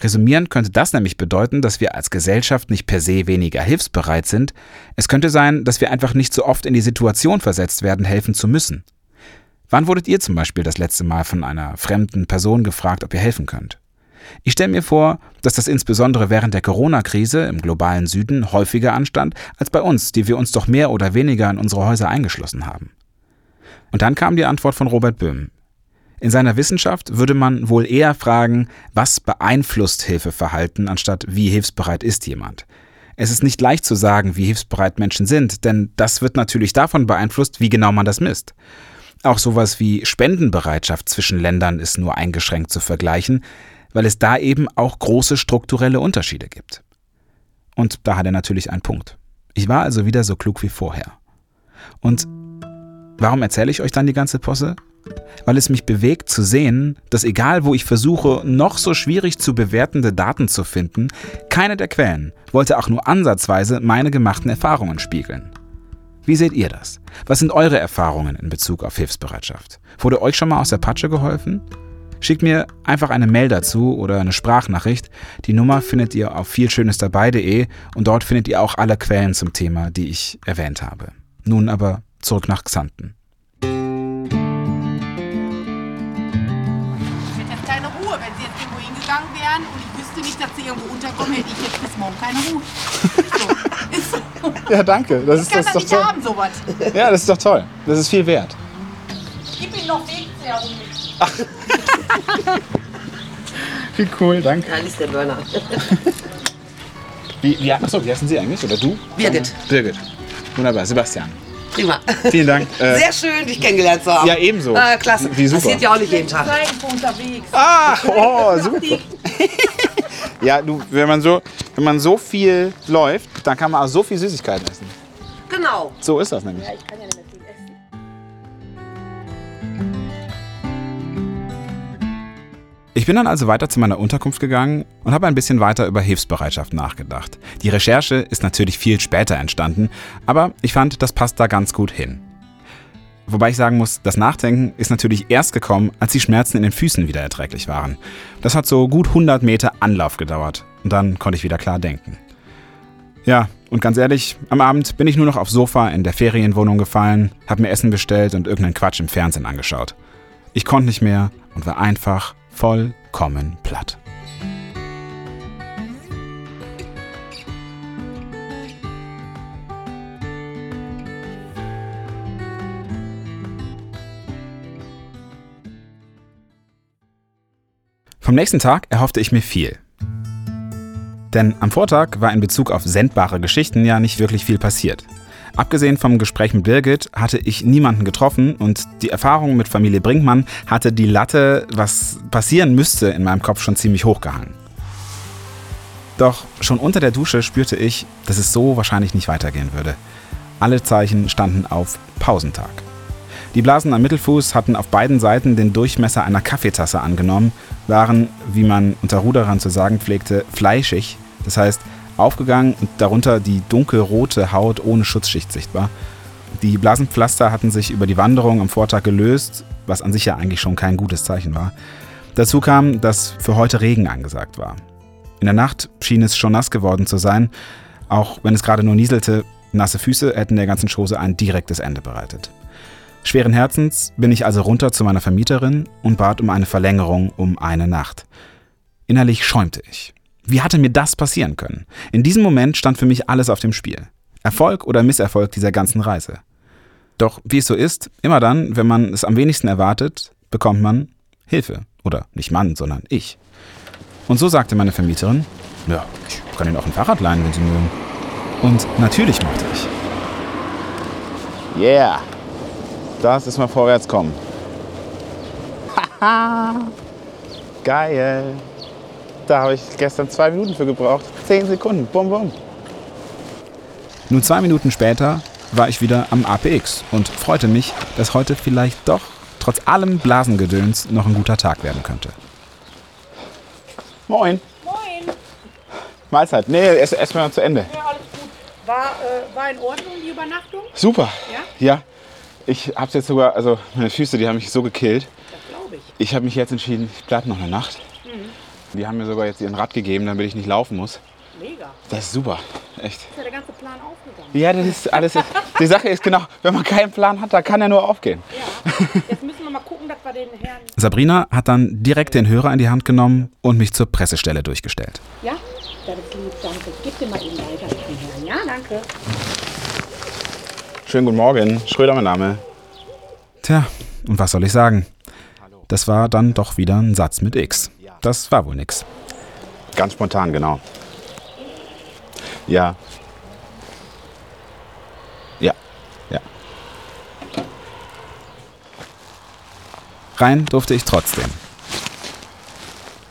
Resümierend könnte das nämlich bedeuten, dass wir als Gesellschaft nicht per se weniger hilfsbereit sind. Es könnte sein, dass wir einfach nicht so oft in die Situation versetzt werden, helfen zu müssen. Wann wurdet ihr zum Beispiel das letzte Mal von einer fremden Person gefragt, ob ihr helfen könnt? Ich stelle mir vor, dass das insbesondere während der Corona-Krise im globalen Süden häufiger anstand als bei uns, die wir uns doch mehr oder weniger in unsere Häuser eingeschlossen haben. Und dann kam die Antwort von Robert Böhm. In seiner Wissenschaft würde man wohl eher fragen, was beeinflusst Hilfeverhalten, anstatt wie hilfsbereit ist jemand. Es ist nicht leicht zu sagen, wie hilfsbereit Menschen sind, denn das wird natürlich davon beeinflusst, wie genau man das misst. Auch sowas wie Spendenbereitschaft zwischen Ländern ist nur eingeschränkt zu vergleichen, weil es da eben auch große strukturelle Unterschiede gibt. Und da hat er natürlich einen Punkt. Ich war also wieder so klug wie vorher. Und warum erzähle ich euch dann die ganze Posse? Weil es mich bewegt zu sehen, dass egal wo ich versuche, noch so schwierig zu bewertende Daten zu finden, keine der Quellen wollte auch nur ansatzweise meine gemachten Erfahrungen spiegeln. Wie seht ihr das? Was sind eure Erfahrungen in Bezug auf Hilfsbereitschaft? Wurde euch schon mal aus der Patsche geholfen? Schickt mir einfach eine Mail dazu oder eine Sprachnachricht. Die Nummer findet ihr auf vielschönesdabei.de und dort findet ihr auch alle Quellen zum Thema, die ich erwähnt habe. Nun aber zurück nach Xanten. Ich hätte keine Ruhe, wenn Sie jetzt irgendwo hingegangen wären und ich wüsste nicht, dass Sie irgendwo unterkommen, hätte ich jetzt bis morgen keine Ruhe. So, ist so. Ja, danke. Das Ich kann das nicht haben, sowas. Ja, das ist doch toll. Das ist viel wert. Gib Ihnen noch Wegzehr um mich. Wie cool, danke. Da ist der Burner. Wie, wie, achso, wie heißen Sie eigentlich? Oder du? Birgit. Birgit. Wunderbar. Sebastian. Prima. Vielen Dank. Äh, Sehr schön, dich kennengelernt zu haben. Ja, ebenso. Ah, klasse. Wie super. Passiert ja auch nicht jeden Tag. Unterwegs. Ah, oh, super. ja, du, wenn man so, wenn man so viel läuft, dann kann man auch so viel Süßigkeiten essen. Genau. So ist das nämlich. Ich bin dann also weiter zu meiner Unterkunft gegangen und habe ein bisschen weiter über Hilfsbereitschaft nachgedacht. Die Recherche ist natürlich viel später entstanden, aber ich fand, das passt da ganz gut hin. Wobei ich sagen muss, das Nachdenken ist natürlich erst gekommen, als die Schmerzen in den Füßen wieder erträglich waren. Das hat so gut 100 Meter Anlauf gedauert und dann konnte ich wieder klar denken. Ja, und ganz ehrlich, am Abend bin ich nur noch aufs Sofa in der Ferienwohnung gefallen, habe mir Essen bestellt und irgendeinen Quatsch im Fernsehen angeschaut. Ich konnte nicht mehr und war einfach vollkommen platt. Vom nächsten Tag erhoffte ich mir viel. Denn am Vortag war in Bezug auf sendbare Geschichten ja nicht wirklich viel passiert. Abgesehen vom Gespräch mit Birgit hatte ich niemanden getroffen und die Erfahrung mit Familie Brinkmann hatte die Latte, was passieren müsste, in meinem Kopf schon ziemlich hochgehangen. Doch schon unter der Dusche spürte ich, dass es so wahrscheinlich nicht weitergehen würde. Alle Zeichen standen auf Pausentag. Die Blasen am Mittelfuß hatten auf beiden Seiten den Durchmesser einer Kaffeetasse angenommen, waren, wie man unter Ruderern zu sagen pflegte, fleischig, das heißt aufgegangen und darunter die dunkelrote Haut ohne Schutzschicht sichtbar. Die Blasenpflaster hatten sich über die Wanderung am Vortag gelöst, was an sich ja eigentlich schon kein gutes Zeichen war. Dazu kam, dass für heute Regen angesagt war. In der Nacht schien es schon nass geworden zu sein, auch wenn es gerade nur nieselte, nasse Füße hätten der ganzen Chose ein direktes Ende bereitet. Schweren Herzens bin ich also runter zu meiner Vermieterin und bat um eine Verlängerung um eine Nacht. Innerlich schäumte ich. Wie hatte mir das passieren können? In diesem Moment stand für mich alles auf dem Spiel. Erfolg oder Misserfolg dieser ganzen Reise. Doch wie es so ist, immer dann, wenn man es am wenigsten erwartet, bekommt man Hilfe. Oder nicht Mann, sondern ich. Und so sagte meine Vermieterin, ja, ich kann Ihnen auch ein Fahrrad leihen, wenn Sie mögen. Und natürlich mochte ich. Yeah, das ist mal vorwärts kommen. Haha, geil. Da habe ich gestern zwei Minuten für gebraucht. Zehn Sekunden, bum bum. Nun zwei Minuten später war ich wieder am APX und freute mich, dass heute vielleicht doch, trotz allem Blasengedöns, noch ein guter Tag werden könnte. Moin. Moin. Mahlzeit. Nee, erst, erst mal zu Ende. Ja, alles gut. War, äh, war in Ordnung die Übernachtung? Super. Ja? Ja. Ich hab's jetzt sogar, also meine Füße, die haben mich so gekillt. Das glaube ich. Ich habe mich jetzt entschieden, ich bleibe noch eine Nacht. Mhm. Die haben mir sogar jetzt ihren Rad gegeben, damit ich nicht laufen muss. Mega. Das ist super. Echt. Ist ja der ganze Plan aufgegangen. Ja, das ist alles. Die Sache ist genau, wenn man keinen Plan hat, dann kann er nur aufgehen. Jetzt müssen wir mal gucken, dass wir den Herrn. Sabrina hat dann direkt den Hörer in die Hand genommen und mich zur Pressestelle durchgestellt. Ja? Das ist lieb, danke. Gib dir mal eben weiter, den Herrn. Ja, danke. Schönen guten Morgen. Schröder, mein Name. Tja, und was soll ich sagen? Das war dann doch wieder ein Satz mit X. Das war wohl nix. Ganz spontan, genau. Ja. Ja. Ja. Rein durfte ich trotzdem.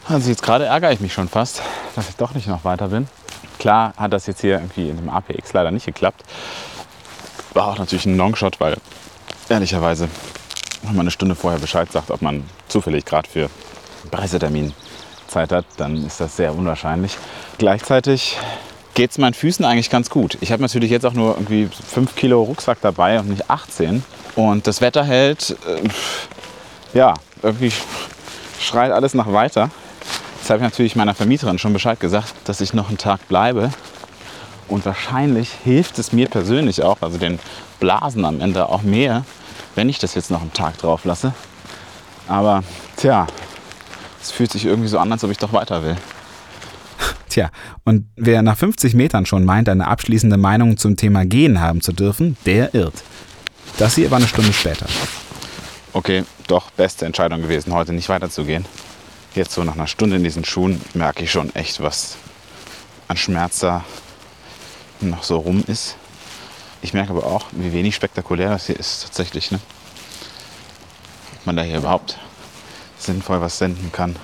Also jetzt gerade ärgere ich mich schon fast, dass ich doch nicht noch weiter bin. Klar hat das jetzt hier irgendwie in dem APX leider nicht geklappt. War auch natürlich ein Longshot, weil ehrlicherweise, wenn man eine Stunde vorher Bescheid sagt, ob man zufällig gerade für einen Pressetermin Zeit hat, dann ist das sehr unwahrscheinlich. Gleichzeitig geht es meinen Füßen eigentlich ganz gut. Ich habe natürlich jetzt auch nur irgendwie 5 Kilo Rucksack dabei und nicht 18. Und das Wetter hält, äh, ja, irgendwie schreit alles nach weiter. Jetzt habe ich natürlich meiner Vermieterin schon Bescheid gesagt, dass ich noch einen Tag bleibe. Und wahrscheinlich hilft es mir persönlich auch, also den Blasen am Ende auch mehr, wenn ich das jetzt noch einen Tag drauf lasse. Aber tja, es fühlt sich irgendwie so an, als ob ich doch weiter will. Tja, und wer nach 50 Metern schon meint, eine abschließende Meinung zum Thema Gehen haben zu dürfen, der irrt. Das hier war eine Stunde später. Okay, doch beste Entscheidung gewesen, heute nicht weiterzugehen. Jetzt so nach einer Stunde in diesen Schuhen merke ich schon echt, was an Schmerz da noch so rum ist. Ich merke aber auch, wie wenig spektakulär das hier ist tatsächlich. Ne? Ob man da hier überhaupt sinnvoll was senden kann.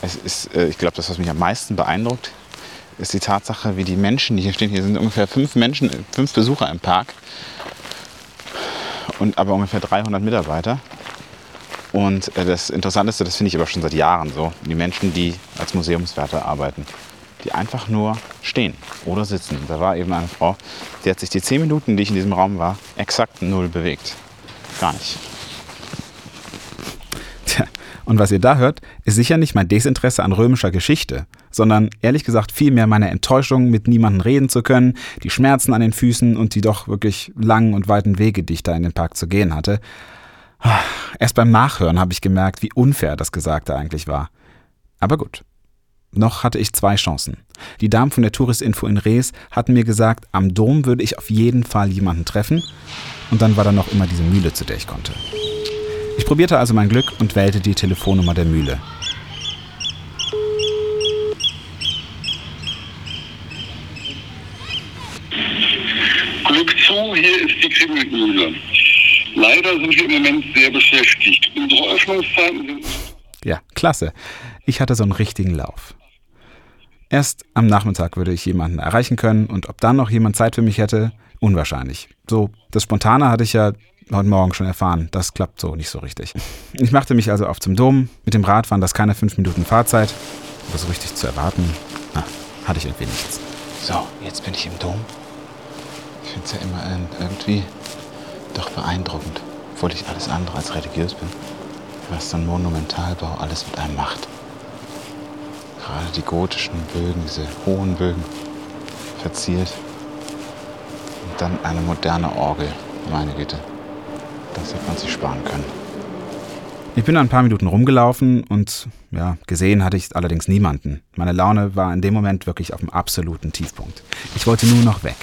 Es ist, äh, ich glaube, das, was mich am meisten beeindruckt, ist die Tatsache, wie die Menschen, die hier stehen, hier sind ungefähr fünf Menschen, fünf Besucher im Park und aber ungefähr 300 Mitarbeiter. Und äh, das Interessanteste, das finde ich aber schon seit Jahren so, die Menschen, die als Museumswärter arbeiten, die einfach nur stehen oder sitzen. Da war eben eine Frau, die hat sich die zehn Minuten, die ich in diesem Raum war, exakt null bewegt. Gar nicht. Und was ihr da hört, ist sicher nicht mein Desinteresse an römischer Geschichte, sondern ehrlich gesagt vielmehr meine Enttäuschung, mit niemandem reden zu können, die Schmerzen an den Füßen und die doch wirklich langen und weiten Wege, die ich da in den Park zu gehen hatte. Erst beim Nachhören habe ich gemerkt, wie unfair das Gesagte eigentlich war. Aber gut. Noch hatte ich zwei Chancen. Die Damen von der Touristinfo in Rees hatten mir gesagt, am Dom würde ich auf jeden Fall jemanden treffen. Und dann war da noch immer diese Mühle, zu der ich konnte probierte also mein Glück und wählte die Telefonnummer der Mühle. Glück zu, hier ist die Kribbelmühle. Leider sind wir im Moment sehr beschäftigt. Unsere Öffnungszeiten sind. Ja, klasse. Ich hatte so einen richtigen Lauf. Erst am Nachmittag würde ich jemanden erreichen können und ob dann noch jemand Zeit für mich hätte, unwahrscheinlich. So, das Spontane hatte ich ja heute Morgen schon erfahren. Das klappt so nicht so richtig. Ich machte mich also auf zum Dom. Mit dem Rad waren das keine fünf Minuten Fahrzeit. Aber so richtig zu erwarten, na, hatte ich irgendwie nichts. So, jetzt bin ich im Dom. Ich finde es ja immer äh, irgendwie doch beeindruckend, obwohl ich alles andere als religiös bin, was so ein Monumentalbau alles mit einem macht. Gerade die gotischen Bögen, diese hohen Bögen, verziert. Und dann eine moderne Orgel, meine Güte. Das hätte man sich sparen können. Ich bin ein paar Minuten rumgelaufen und ja, gesehen hatte ich allerdings niemanden. Meine Laune war in dem Moment wirklich auf dem absoluten Tiefpunkt. Ich wollte nur noch weg.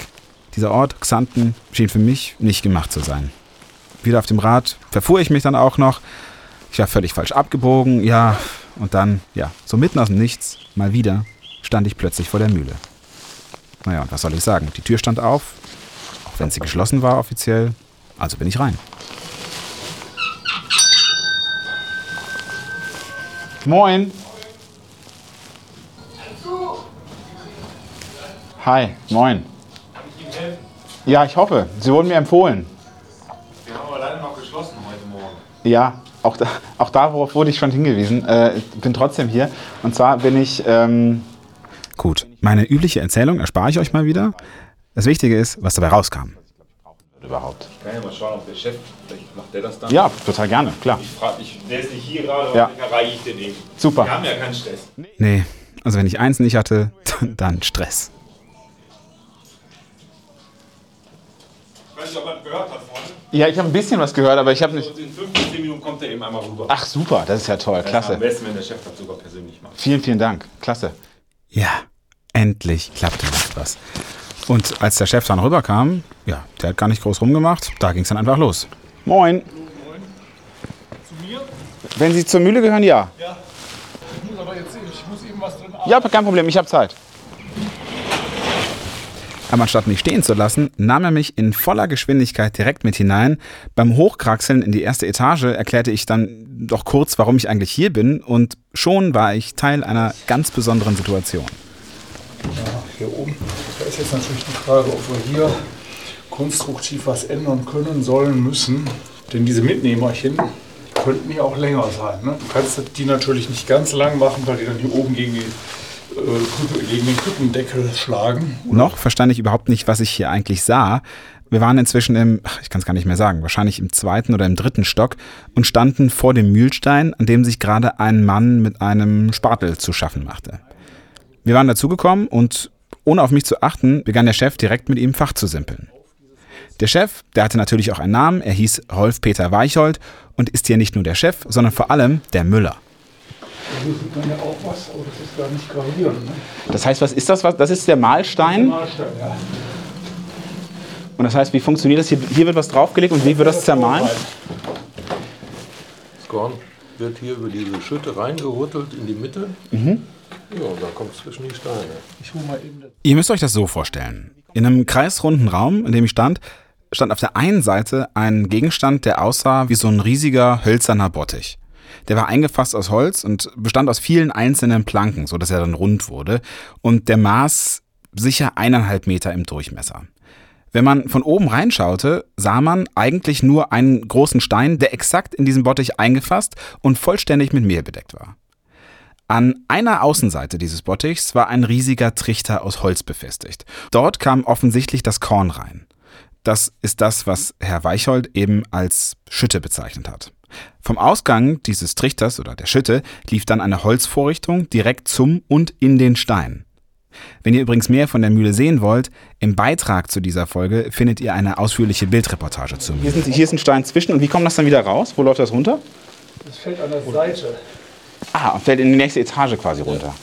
Dieser Ort, Xanten, schien für mich nicht gemacht zu sein. Wieder auf dem Rad verfuhr ich mich dann auch noch. Ich war völlig falsch abgebogen, ja. Und dann, ja, so mitten aus dem Nichts, mal wieder, stand ich plötzlich vor der Mühle. Naja, und was soll ich sagen? Die Tür stand auf, auch wenn sie geschlossen war offiziell. Also bin ich rein. Moin. Hi, moin. Ja, ich hoffe. Sie wurden mir empfohlen. Wir haben aber leider noch geschlossen heute Morgen. Ja, auch da, auch da worauf wurde ich schon hingewiesen. Äh, ich bin trotzdem hier. Und zwar bin ich. Ähm Gut, meine übliche Erzählung erspare ich euch mal wieder. Das Wichtige ist, was dabei rauskam. Überhaupt. Ich kann ja mal schauen, ob der Chef, vielleicht macht der das dann. Ja, total gerne, klar. Ich frage, ich, der ist nicht hier gerade, Ja. erreiche ich den eben. Super. Wir haben ja keinen Stress. Nee, also wenn ich eins nicht hatte, dann, dann Stress. Ich weiß nicht, ob man gehört hat vorne. Ja, ich habe ein bisschen was gehört, aber ich habe nicht. In 5 bis 10 Minuten kommt er eben einmal rüber. Ach super, das ist ja toll, Das klasse. Am besten, wenn der Chef das sogar persönlich macht. Vielen, vielen Dank. Klasse. Ja, endlich klappte jetzt was. Und als der Chef dann rüberkam, ja, der hat gar nicht groß rumgemacht, da ging es dann einfach los. Moin. Zu mir? Wenn Sie zur Mühle gehören, ja. Ja. Ich muss aber jetzt, ich muss eben was drin Ja, kein Problem, ich habe Zeit. Aber anstatt mich stehen zu lassen, nahm er mich in voller Geschwindigkeit direkt mit hinein. Beim Hochkraxeln in die erste Etage erklärte ich dann doch kurz, warum ich eigentlich hier bin und schon war ich Teil einer ganz besonderen Situation. Ja, hier oben. Da ist jetzt natürlich die Frage, ob wir hier konstruktiv was ändern können, sollen, müssen. Denn diese Mitnehmerchen könnten ja auch länger sein. Ne? Du kannst die natürlich nicht ganz lang machen, weil die dann hier oben gegen, die, äh, gegen den Küppendeckel schlagen. Noch verstand ich überhaupt nicht, was ich hier eigentlich sah. Wir waren inzwischen im, ich kann es gar nicht mehr sagen, wahrscheinlich im zweiten oder im dritten Stock und standen vor dem Mühlstein, an dem sich gerade ein Mann mit einem Spatel zu schaffen machte. Wir waren dazugekommen und ohne auf mich zu achten, begann der Chef direkt mit ihm Fach zu simpeln. Der Chef, der hatte natürlich auch einen Namen, er hieß Rolf-Peter Weicholt und ist hier nicht nur der Chef, sondern vor allem der Müller. Hier sieht man ja auch was, aber das ist gar nicht gravierend. Ne? Das heißt, was ist das? Was- Das ist der Mahlstein. Mahlstein, ja. Und das heißt, wie funktioniert das? Hier, hier wird was draufgelegt und wie wird das zermahlen? Das Korn wird hier über diese Schütte reingerüttelt in die Mitte. Mhm. Ja, dann kommt es zwischen die Steine. Ich hole mal eben das. Ihr müsst euch das so vorstellen. In einem kreisrunden Raum, in dem ich stand, stand auf der einen Seite ein Gegenstand, der aussah wie so ein riesiger hölzerner Bottich. Der war eingefasst aus Holz und bestand aus vielen einzelnen Planken, so dass er dann rund wurde. Und der maß sicher eineinhalb Meter im Durchmesser. Wenn man von oben reinschaute, sah man eigentlich nur einen großen Stein, der exakt in diesem Bottich eingefasst und vollständig mit Mehl bedeckt war. An einer Außenseite dieses Bottichs war ein riesiger Trichter aus Holz befestigt. Dort kam offensichtlich das Korn rein. Das ist das, was Herr Weicholt eben als Schütte bezeichnet hat. Vom Ausgang dieses Trichters oder der Schütte lief dann eine Holzvorrichtung direkt zum und in den Stein. Wenn ihr übrigens mehr von der Mühle sehen wollt, im Beitrag zu dieser Folge findet ihr eine ausführliche Bildreportage zur Mühle. Hier, sind, hier ist ein Stein zwischen und wie kommt das dann wieder raus? Wo läuft das runter? Das fällt an der Seite. Ah, und fällt in die nächste Etage quasi runter.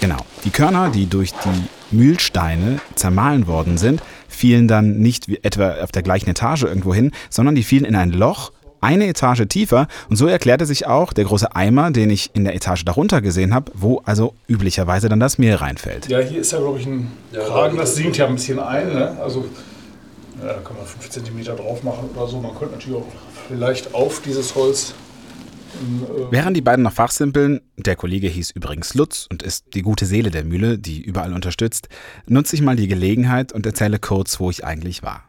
Genau. Die Körner, die durch die Mühlsteine zermahlen worden sind, fielen dann nicht wie etwa auf der gleichen Etage irgendwo hin, sondern die fielen in ein Loch, eine Etage tiefer. Und so erklärte sich auch der große Eimer, den ich in der Etage darunter gesehen habe, wo also üblicherweise dann das Mehl reinfällt. Ja, hier ist ja, glaube ich, ein Kragen, das sinkt ja ein bisschen ein. Ne? Also, Ja, da kann man 5 cm drauf machen oder so. Man könnte natürlich auch vielleicht auf dieses Holz. Äh, Während die beiden noch fachsimpeln, der Kollege hieß übrigens Lutz und ist die gute Seele der Mühle, die überall unterstützt, nutze ich mal die Gelegenheit und erzähle kurz, wo ich eigentlich war.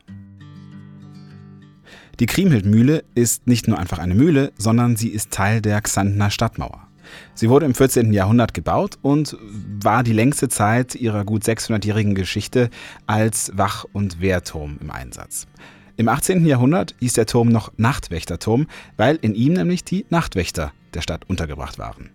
Die Kriemhildmühle ist nicht nur einfach eine Mühle, sondern sie ist Teil der Xantener Stadtmauer. Sie wurde im 14. Jahrhundert gebaut und war die längste Zeit ihrer gut 600-jährigen Geschichte als Wach- und Wehrturm im Einsatz. Im 18. Jahrhundert hieß der Turm noch Nachtwächterturm, weil in ihm nämlich die Nachtwächter der Stadt untergebracht waren.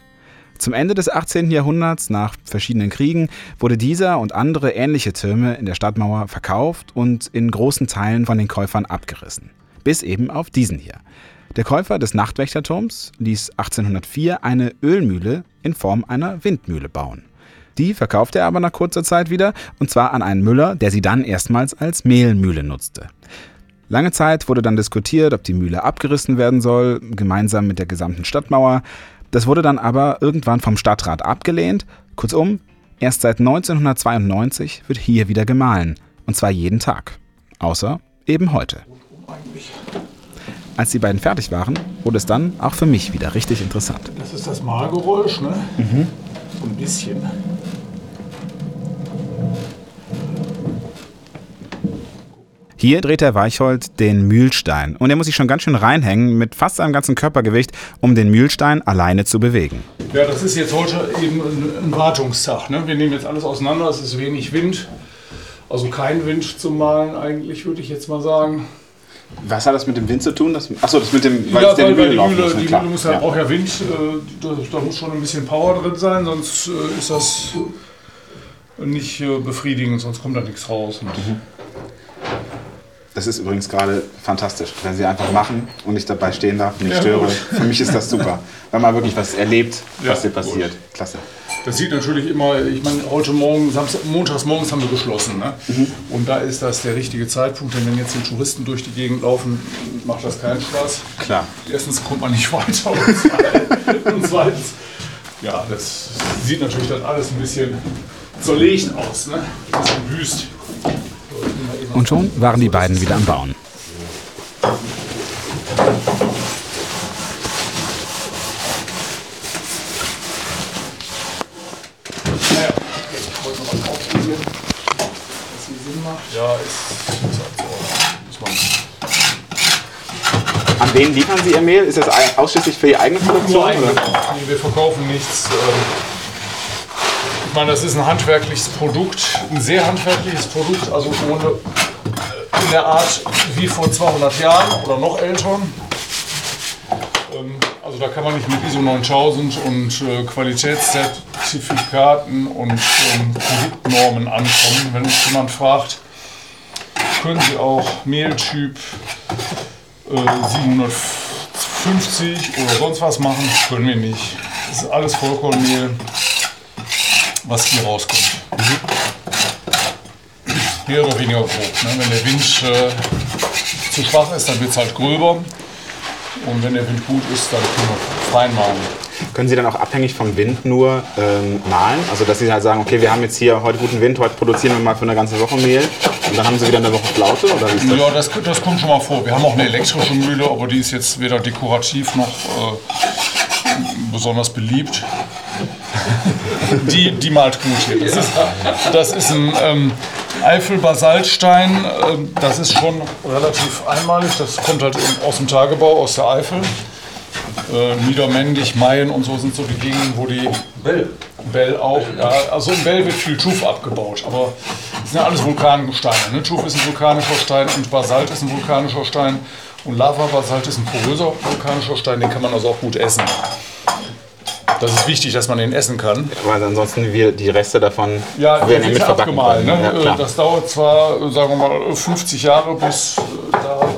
Zum Ende des 18. Jahrhunderts, nach verschiedenen Kriegen, wurde dieser und andere ähnliche Türme in der Stadtmauer verkauft und in großen Teilen von den Käufern abgerissen. Bis eben auf diesen hier. Der Käufer des Nachtwächterturms ließ 1804 eine Ölmühle in Form einer Windmühle bauen. Die verkaufte er aber nach kurzer Zeit wieder, und zwar an einen Müller, der sie dann erstmals als Mehlmühle nutzte. Lange Zeit wurde dann diskutiert, ob die Mühle abgerissen werden soll, gemeinsam mit der gesamten Stadtmauer. Das wurde dann aber irgendwann vom Stadtrat abgelehnt. Kurzum, erst seit 1992 wird hier wieder gemahlen. Und zwar jeden Tag. Außer eben heute. Als die beiden fertig waren, wurde es dann auch für mich wieder richtig interessant. Das ist das Mahlgeräusch, ne? Mhm. So ein bisschen. Hier dreht der Weichhold den Mühlstein und er muss sich schon ganz schön reinhängen mit fast seinem ganzen Körpergewicht, um den Mühlstein alleine zu bewegen. Ja, das ist jetzt heute eben ein, Wartungstag. Ne? Wir nehmen jetzt alles auseinander, es ist wenig Wind. Also kein Wind zum Malen eigentlich, würde ich jetzt mal sagen. Was hat das mit dem Wind zu tun? Das, achso, das mit dem, ja, es der weil, weil die laufen Mühle, muss, ne? die. Mühle muss ja, Ja. braucht ja Wind. Äh, da, da muss schon ein bisschen Power drin sein, sonst äh, ist das nicht äh, befriedigend, sonst kommt da nichts raus. Und Das ist übrigens gerade fantastisch, wenn sie einfach machen und ich dabei stehen darf und nicht Ja, störe. gut. Für mich ist das super, wenn man wirklich was erlebt, Ja, was hier gut. passiert. Klasse. Das sieht natürlich immer, ich meine, heute Morgen, Samstag, montags morgens haben wir geschlossen. Ne? Und da ist das der richtige Zeitpunkt, denn wenn jetzt die Touristen durch die Gegend laufen, macht das keinen Spaß. Klar. Erstens kommt man nicht weiter und zweitens, und zweitens ja, das sieht natürlich dann alles ein bisschen zerlegt aus, ne? ein bisschen wüst. Und schon waren die beiden wieder am Bauen. Ja, ist, ist halt so. An wen liefern Sie Ihr Mehl? Ist das ausschließlich für Ihre eigene Produktion? Eigene. Nee, wir verkaufen nichts. ähm, Ich meine, das ist ein handwerkliches Produkt, ein sehr handwerkliches Produkt, also Grunde äh, in der Art wie vor 200 Jahren oder noch älter. Ähm, Also da kann man nicht mit ISO 9000 und äh, Qualitätszertifikaten und ähm, Produktnormen ankommen. Wenn uns jemand fragt, können Sie auch Mehltyp äh, 750 oder sonst was machen, können wir nicht. Das ist alles Vollkornmehl, was hier rauskommt. Mehr oder weniger grob. Ne? Wenn der Wind äh, zu schwach ist, dann wird es halt gröber. Und wenn der Wind gut ist, dann können wir fein malen. Können Sie dann auch abhängig vom Wind nur ähm, mahlen? Also dass Sie halt sagen, okay, wir haben jetzt hier heute guten Wind, heute produzieren wir mal für eine ganze Woche Mehl und dann haben Sie wieder eine Woche Flaute? Oder wie ist das? Ja, das, das kommt schon mal vor. Wir haben auch eine elektrische Mühle, aber die ist jetzt weder dekorativ noch äh, besonders beliebt. Die, die malt gut hier. Das ist, das ist ein ähm, Eifel-Basaltstein. Ähm, das ist schon relativ einmalig. Das kommt halt aus dem Tagebau, aus der Eifel. Äh, Niedermendig, Mayen und so sind so die Gegenden, wo die Bell, Bell auch. Ja, also in Bell wird viel Tuff abgebaut, aber das sind ja alles Vulkangesteine. Ne? Tuff ist ein vulkanischer Stein und Basalt ist ein vulkanischer Stein und Lava-Basalt ist ein poröser vulkanischer Stein, den kann man also auch gut essen. Das ist wichtig, dass man den essen kann. Weil ansonsten wir die Reste davon Ja, werden ja mit verbacken können. Ne? Ja, Äh, das dauert zwar, sagen wir mal, 50 Jahre, bis äh, da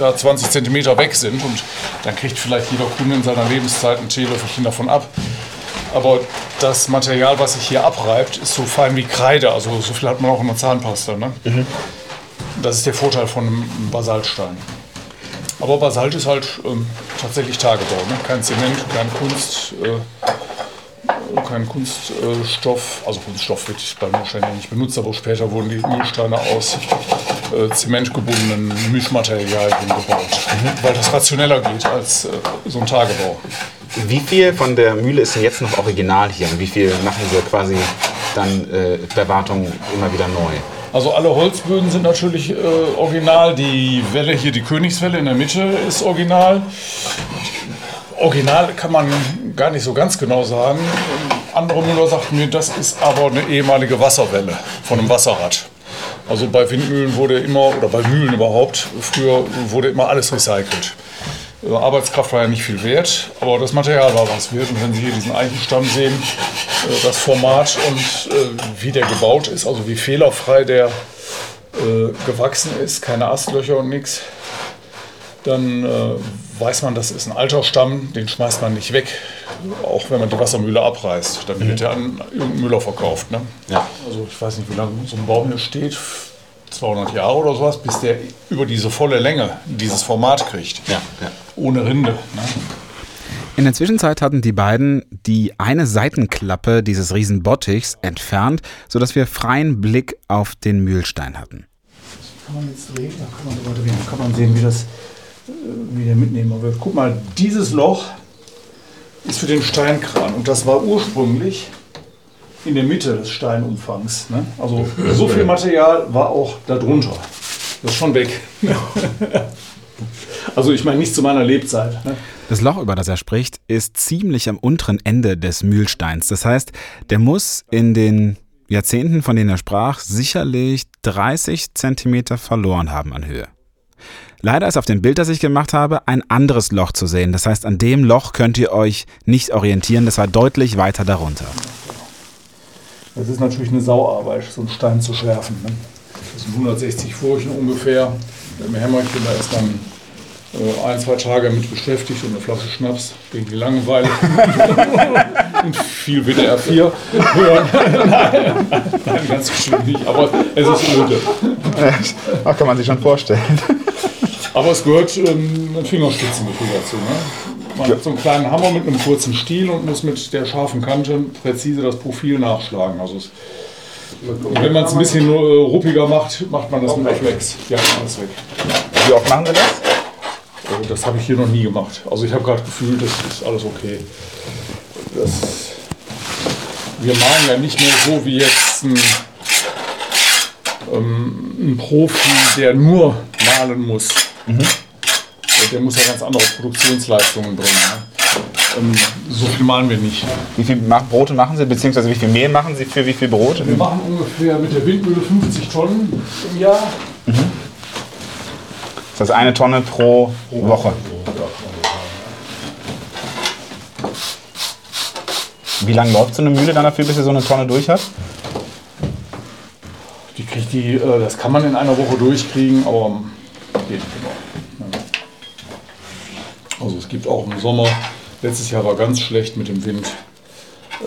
ja, 20 Zentimeter weg sind. Und dann kriegt vielleicht jeder Kunde in seiner Lebenszeit ein Teelöffelchen davon ab. Aber das Material, was sich hier abreibt, ist so fein wie Kreide. Also so viel hat man auch in der Zahnpasta. Ne? Mhm. Das ist der Vorteil von einem Basaltstein. Aber Basalt ist halt ähm, tatsächlich Tagebau. Ne? Kein Zement, kein Kunst. Äh, kein Kunststoff, also Kunststoff wird bei Mühlsteinen ja nicht benutzt, aber später wurden die Mühlsteine aus äh, zementgebundenen Mischmaterialien gebaut, weil das rationeller geht als äh, so ein Tagebau. Wie viel von der Mühle ist denn jetzt noch original hier? Und wie viel machen Sie quasi dann äh, per Wartung immer wieder neu? Also alle Holzböden sind natürlich äh, original. Die Welle hier, die Königswelle in der Mitte ist original. Original kann man gar nicht so ganz genau sagen. Andere Müller sagten mir, das ist aber eine ehemalige Wasserwelle von einem Wasserrad. Also bei Windmühlen wurde immer, oder bei Mühlen überhaupt, früher wurde immer alles recycelt. Arbeitskraft war ja nicht viel wert, aber das Material war was wert. Und wenn Sie hier diesen Eichenstamm sehen, äh, das Format und äh, wie der gebaut ist, also wie fehlerfrei der äh, gewachsen ist, keine Astlöcher und nichts, dann weiß man, das ist ein alter Stamm, den schmeißt man nicht weg, auch wenn man die Wassermühle abreißt. Dann wird er an irgendeinen Müller verkauft. Ne? Ja. Also ich weiß nicht, wie lange so ein Baum hier steht, 200 Jahre oder sowas, bis der über diese volle Länge dieses Format kriegt. Ja, ja. Ohne Rinde. Ne? In der Zwischenzeit hatten die beiden die eine Seitenklappe dieses riesen Bottichs entfernt, sodass wir freien Blick auf den Mühlstein hatten. Kann man jetzt drehen? Da kann man, da kann man sehen, wie, das, äh, wie der mitnehmbar wird. Guck mal, dieses Loch ist für den Steinkran und das war ursprünglich in der Mitte des Steinumfangs. Ne? Also so viel Material war auch darunter. Das ist schon weg. also ich meine nicht zu meiner Lebzeit. Ne? Das Loch, über das er spricht, ist ziemlich am unteren Ende des Mühlsteins. Das heißt, der muss in den Jahrzehnten, von denen er sprach, sicherlich 30 Zentimeter verloren haben an Höhe. Leider ist auf dem Bild, das ich gemacht habe, ein anderes Loch zu sehen. Das heißt, an dem Loch könnt ihr euch nicht orientieren. Das war deutlich weiter darunter. Das ist natürlich eine Sauarbeit, so einen Stein zu schärfen. Ne? Das sind 160 Furchen ungefähr. Im Hämmerchen, da ist dann äh, ein, zwei Tage mit beschäftigt und eine Flasche Schnaps gegen die Langeweile. und viel WDR 4 hören. nein, nein, ganz bestimmt nicht, aber es ist öde. Ach, kann man sich schon vorstellen. Aber es gehört ähm, ein Fingerspitzengefühl dazu. Ne? Man hat so einen kleinen Hammer mit einem kurzen Stiel und muss mit der scharfen Kante präzise das Profil nachschlagen. Also es, wenn man es ein bisschen äh, ruppiger macht, macht man das mit Reflex. Ja, alles weg. Wie oft machen Sie das? Also das habe ich hier noch nie gemacht. Also ich habe gerade gefühlt, das ist alles okay. Das, wir malen ja nicht mehr so wie jetzt ein, ähm, ein Profi, der nur malen muss. Mhm. Der muss ja ganz andere Produktionsleistungen bringen. Ne? Ähm, so viel malen wir nicht. Wie viel Brote machen Sie, beziehungsweise wie viel Mehl machen Sie für wie viel Brot? Wir machen ungefähr mit der Windmühle 50 Tonnen im Jahr. Das heißt eine Tonne pro Woche. Wie lange läuft so eine Mühle dann dafür, bis sie so eine Tonne durch hat? Die kriegt die, äh, das kann man in einer Woche durchkriegen, aber geht. Ja. Also es gibt auch im Sommer, letztes Jahr war ganz schlecht mit dem Wind.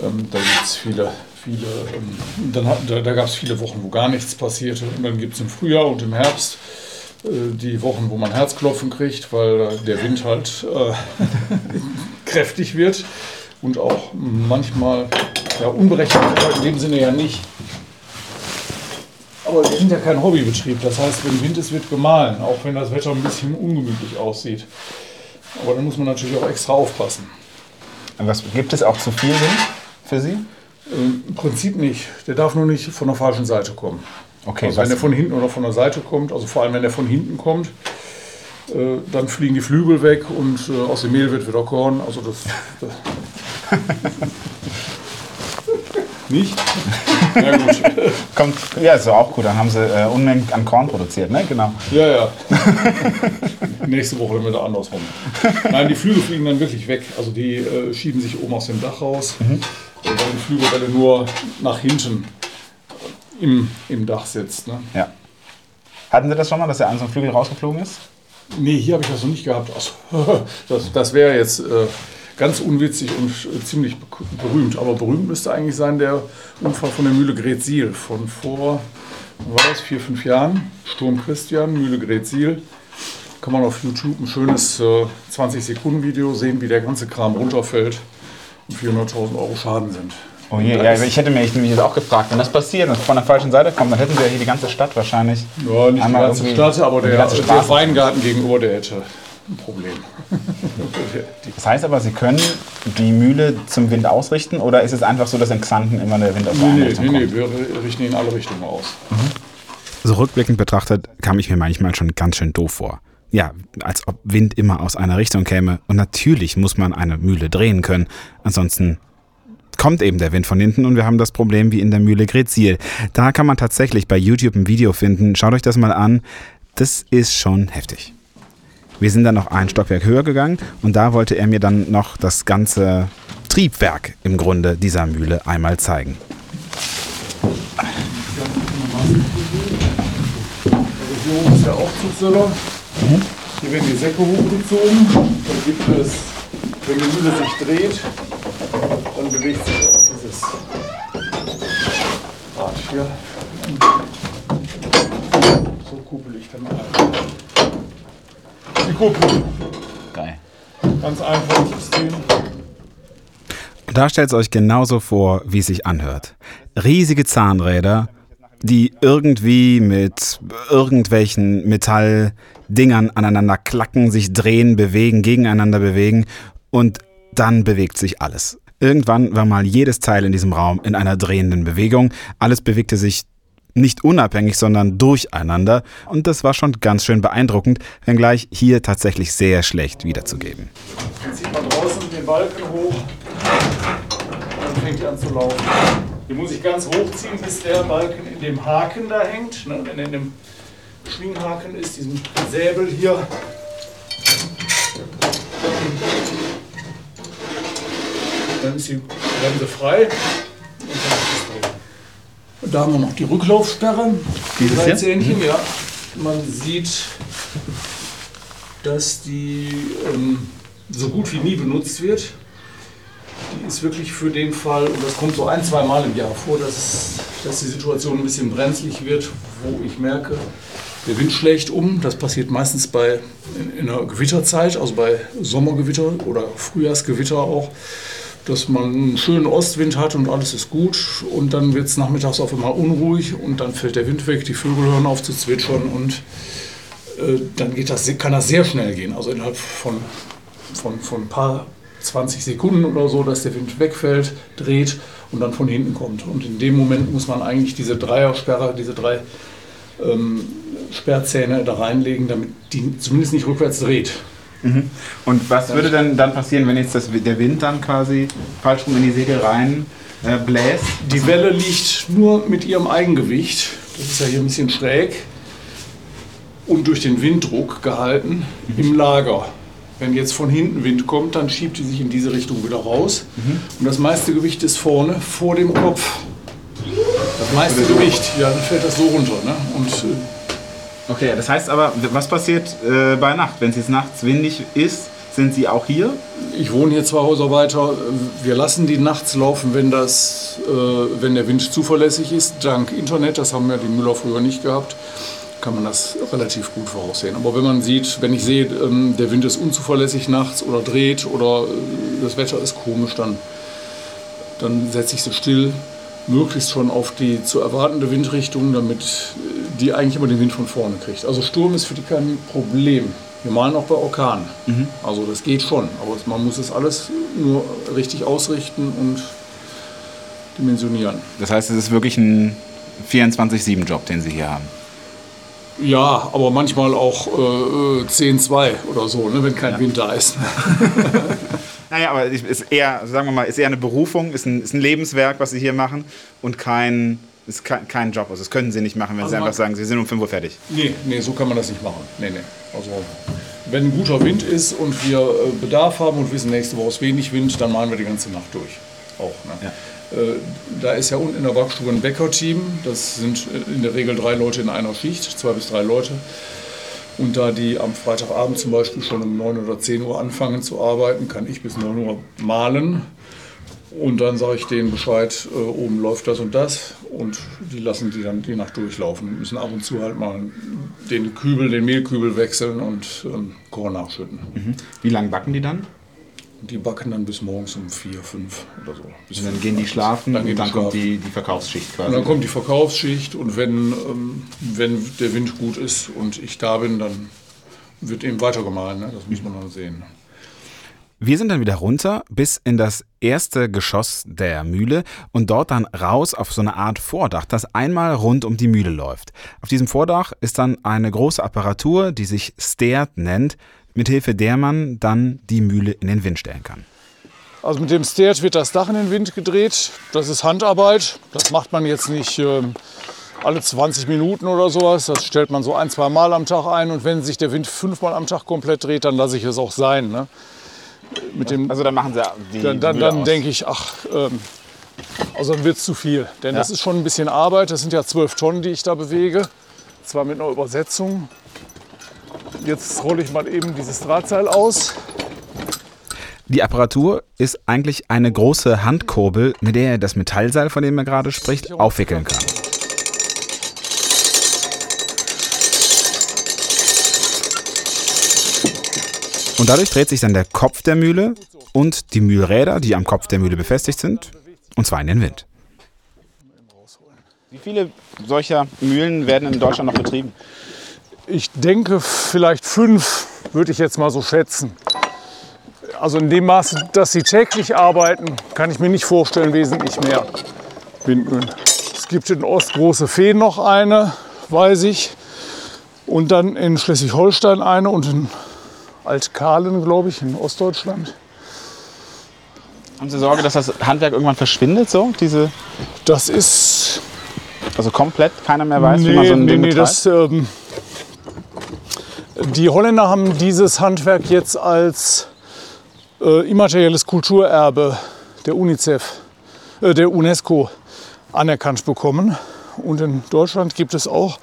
Ähm, da gibt es viele, viele, ähm, dann hat, da, da gab es viele Wochen, wo gar nichts passierte. Und dann gibt es im Frühjahr und im Herbst äh, die Wochen, wo man Herzklopfen kriegt, weil der Wind halt äh, kräftig wird und auch manchmal ja, unberechenbar in dem Sinne ja nicht. Aber wir sind ja kein Hobbybetrieb. Das heißt, wenn Wind ist, wird gemahlen, auch wenn das Wetter ein bisschen ungemütlich aussieht. Aber dann muss man natürlich auch extra aufpassen. Was gibt es auch zu viel Wind für Sie? Ähm, Im Prinzip nicht. Der darf nur nicht von der falschen Seite kommen. Okay, also wenn er von hinten oder von der Seite kommt, also vor allem wenn er von hinten kommt, äh, dann fliegen die Flügel weg und äh, aus dem Mehl wird wieder Korn. Also das, das nicht? Ja gut. Kommt, ja, ist auch gut. Dann haben Sie äh, Unmengen an Korn produziert, ne? Genau. Ja, ja. Nächste Woche dann wieder andersrum. Nein, die Flügel fliegen dann wirklich weg. Also die äh, schieben sich oben aus dem Dach raus, äh, weil die Flügelwelle nur nach hinten im, im Dach sitzt. Ne? Ja. Hatten Sie das schon mal, dass der an so einem Flügel rausgeflogen ist? Nee, hier habe ich das noch nicht gehabt. Ach, das das wäre jetzt äh, ganz unwitzig und äh, ziemlich be- berühmt. Aber berühmt müsste eigentlich sein der Unfall von der Mühle Gretsiel von vor, war das, vier, fünf Jahren. Sturm Christian, Mühle Gretsiel. Kann man auf YouTube ein schönes äh, 20-Sekunden-Video sehen, wie der ganze Kram runterfällt und 400.000 Euro Schaden sind. Oh je, ja, ich hätte mich nämlich jetzt auch gefragt, wenn das passiert und von der falschen Seite kommt, dann hätten wir hier die ganze Stadt wahrscheinlich. Ja, nicht die ganze Stadt, aber der, der. Weingarten gegenüber, der hätte ein Problem. Das heißt aber, Sie können die Mühle zum Wind ausrichten oder ist es einfach so, dass in Xanten immer der Wind aus der Nee, nee, nee, kommt? nee, wir richten ihn in alle Richtungen aus. So rückblickend betrachtet kam ich mir manchmal schon ganz schön doof vor. Ja, als ob Wind immer aus einer Richtung käme. Und natürlich muss man eine Mühle drehen können. Ansonsten kommt eben der Wind von hinten und wir haben das Problem wie in der Mühle Grezil. Da kann man tatsächlich bei YouTube ein Video finden. Schaut euch das mal an. Das ist schon heftig. Wir sind dann noch ein Stockwerk höher gegangen und da wollte er mir dann noch das ganze Triebwerk im Grunde dieser Mühle einmal zeigen. Hier oben ist der Aufzugseller. Hier werden die Säcke hochgezogen. Dann gibt es, wenn die Mühle sich dreht, dann bewegt sich auch dieses Rad hier. So kuppel ich dann ein. Die Kuppel. Geil. Ganz einfaches System. Da stellt es euch genauso vor, wie es sich anhört. Riesige Zahnräder, die irgendwie mit irgendwelchen Metalldingern aneinander klacken, sich drehen, bewegen, gegeneinander bewegen und dann bewegt sich alles. Irgendwann war mal jedes Teil in diesem Raum in einer drehenden Bewegung. Alles bewegte sich nicht unabhängig, sondern durcheinander. Und das war schon ganz schön beeindruckend, wenngleich hier tatsächlich sehr schlecht wiederzugeben. Dann zieht man draußen den Balken hoch. Dann fängt er an zu laufen. Den muss ich ganz hochziehen, bis der Balken in dem Haken da hängt. Wenn er in dem Schwinghaken ist, diesem Säbel hier. Dann ist die Bremse frei. Und dann ist es drin. Und da haben wir noch die Rücklaufsperre. Dieses Drei hier? Zähnchen, Mhm. ja. Man sieht, dass die ähm, so gut wie nie benutzt wird. Die ist wirklich für den Fall, und das kommt so ein, zwei Mal im Jahr vor, dass, dass die Situation ein bisschen brenzlig wird, wo ich merke, der Wind schlägt um. Das passiert meistens bei, in, in einer Gewitterzeit, also bei Sommergewitter oder Frühjahrsgewitter auch, dass man einen schönen Ostwind hat und alles ist gut. Und dann wird es nachmittags auf einmal unruhig und dann fällt der Wind weg, die Vögel hören auf zu zwitschern und äh, dann geht das, kann das sehr schnell gehen. Also innerhalb von, von, von ein paar 20 Sekunden oder so, dass der Wind wegfällt, dreht und dann von hinten kommt. Und in dem Moment muss man eigentlich diese Dreiersperre, diese drei ähm, Sperrzähne da reinlegen, damit die zumindest nicht rückwärts dreht. Mhm. Und was würde denn dann passieren, wenn jetzt das, der Wind dann quasi falsch rum in die Segel rein äh, bläst? Die Welle liegt nur mit ihrem Eigengewicht, das ist ja hier ein bisschen schräg, und durch den Winddruck gehalten im Lager. Wenn jetzt von hinten Wind kommt, dann schiebt die sich in diese Richtung wieder raus. Und das meiste Gewicht ist vorne, vor dem Kopf. Das meiste Gewicht, ja, dann fällt das so runter. Ne? Und äh, Okay, das heißt aber, was passiert äh, bei Nacht? Wenn es jetzt nachts windig ist, sind Sie auch hier? Ich wohne hier zwei Häuser weiter. Wir lassen die nachts laufen, wenn, das, äh, wenn der Wind zuverlässig ist. Dank Internet, das haben ja die Müller früher nicht gehabt, kann man das relativ gut voraussehen. Aber wenn man sieht, wenn ich sehe, ähm, der Wind ist unzuverlässig nachts oder dreht oder äh, das Wetter ist komisch, dann, dann setze ich sie still, möglichst schon auf die zu erwartende Windrichtung, damit äh, die eigentlich immer den Wind von vorne kriegt. Also Sturm ist für die kein Problem. Wir malen auch bei Orkan. Also das geht schon, aber man muss es alles nur richtig ausrichten und dimensionieren. Das heißt, es ist wirklich ein 24-7-Job, den Sie hier haben. Ja, aber manchmal auch äh, 10-2 oder so, ne, wenn kein Wind da ist. Naja, aber es ist eher, sagen wir mal, ist eher eine Berufung, ist ein, ist ein Lebenswerk, was Sie hier machen und kein, ist kein, kein Job. Also das können Sie nicht machen, wenn Also Sie einfach sagen, Sie sind um 5 Uhr fertig. Nee, nee, so kann man das nicht machen. Nee, nee. Also, wenn ein guter Wind ist und wir äh, Bedarf haben und wissen, nächste Woche ist wenig Wind, dann malen wir die ganze Nacht durch. Auch. Ne? Äh, da ist ja unten in der Werkstube ein Bäckerteam. Das sind äh, in der Regel drei Leute in einer Schicht, zwei bis drei Leute. Und da die am Freitagabend zum Beispiel schon um 9 oder 10 Uhr anfangen zu arbeiten, kann ich bis 9 Uhr malen. Und dann sage ich denen Bescheid, äh, oben läuft das und das. Und die lassen die dann die Nacht durchlaufen. und müssen ab und zu halt mal den Kübel, den Mehlkübel wechseln und ähm, Korn nachschütten. Mhm. Wie lange backen die dann? Die backen dann bis morgens um vier, fünf oder so. Bis Und dann gehen die schlafen Dann und dann die kommt schlafen. die, die Verkaufsschicht quasi. Und dann kommt die Verkaufsschicht und wenn, ähm, wenn der Wind gut ist und ich da bin, dann wird eben weitergemahlen. Ne? Das muss man dann sehen. Wir sind dann wieder runter bis in das erste Geschoss der Mühle und dort dann raus auf so eine Art Vordach, das einmal rund um die Mühle läuft. Auf diesem Vordach ist dann eine große Apparatur, die sich Steert nennt, mithilfe der man dann die Mühle in den Wind stellen kann. Also mit dem Stairt wird das Dach in den Wind gedreht. Das ist Handarbeit. Das macht man jetzt nicht ähm, alle 20 Minuten oder sowas. Das stellt man so ein, zwei Mal am Tag ein. Und wenn sich der Wind fünfmal am Tag komplett dreht, dann lasse ich es auch sein. Ne? Mit dem, also dann machen sie die Dann, dann, Mühle dann denke ich, ach, ähm, also dann wird es zu viel. Denn Ja. das ist schon ein bisschen Arbeit. Das sind ja zwölf Tonnen, die ich da bewege. Zwar mit einer Übersetzung. Jetzt rolle ich mal eben dieses Drahtseil aus. Die Apparatur ist eigentlich eine große Handkurbel, mit der er das Metallseil, von dem er gerade spricht, aufwickeln kann. Und dadurch dreht sich dann der Kopf der Mühle und die Mühlräder, die am Kopf der Mühle befestigt sind, und zwar in den Wind. Wie viele solcher Mühlen werden in Deutschland noch betrieben? Ich denke, vielleicht fünf würde ich jetzt mal so schätzen. Also in dem Maße, dass sie täglich arbeiten, kann ich mir nicht vorstellen, wesentlich mehr Windmühlen. Es gibt in Ostgroße Feen noch eine, weiß ich. Und dann in Schleswig-Holstein eine und in Altkahlen, glaube ich, in Ostdeutschland. Haben Sie Sorge, dass das Handwerk irgendwann verschwindet, so? Diese das ist. Also komplett keiner mehr weiß, wie man so ein nee, Ding nee, betreibt? das, ähm, Die Holländer haben dieses Handwerk jetzt als äh, immaterielles Kulturerbe der UNICEF, äh, der UNESCO anerkannt bekommen. Und in Deutschland gibt es auch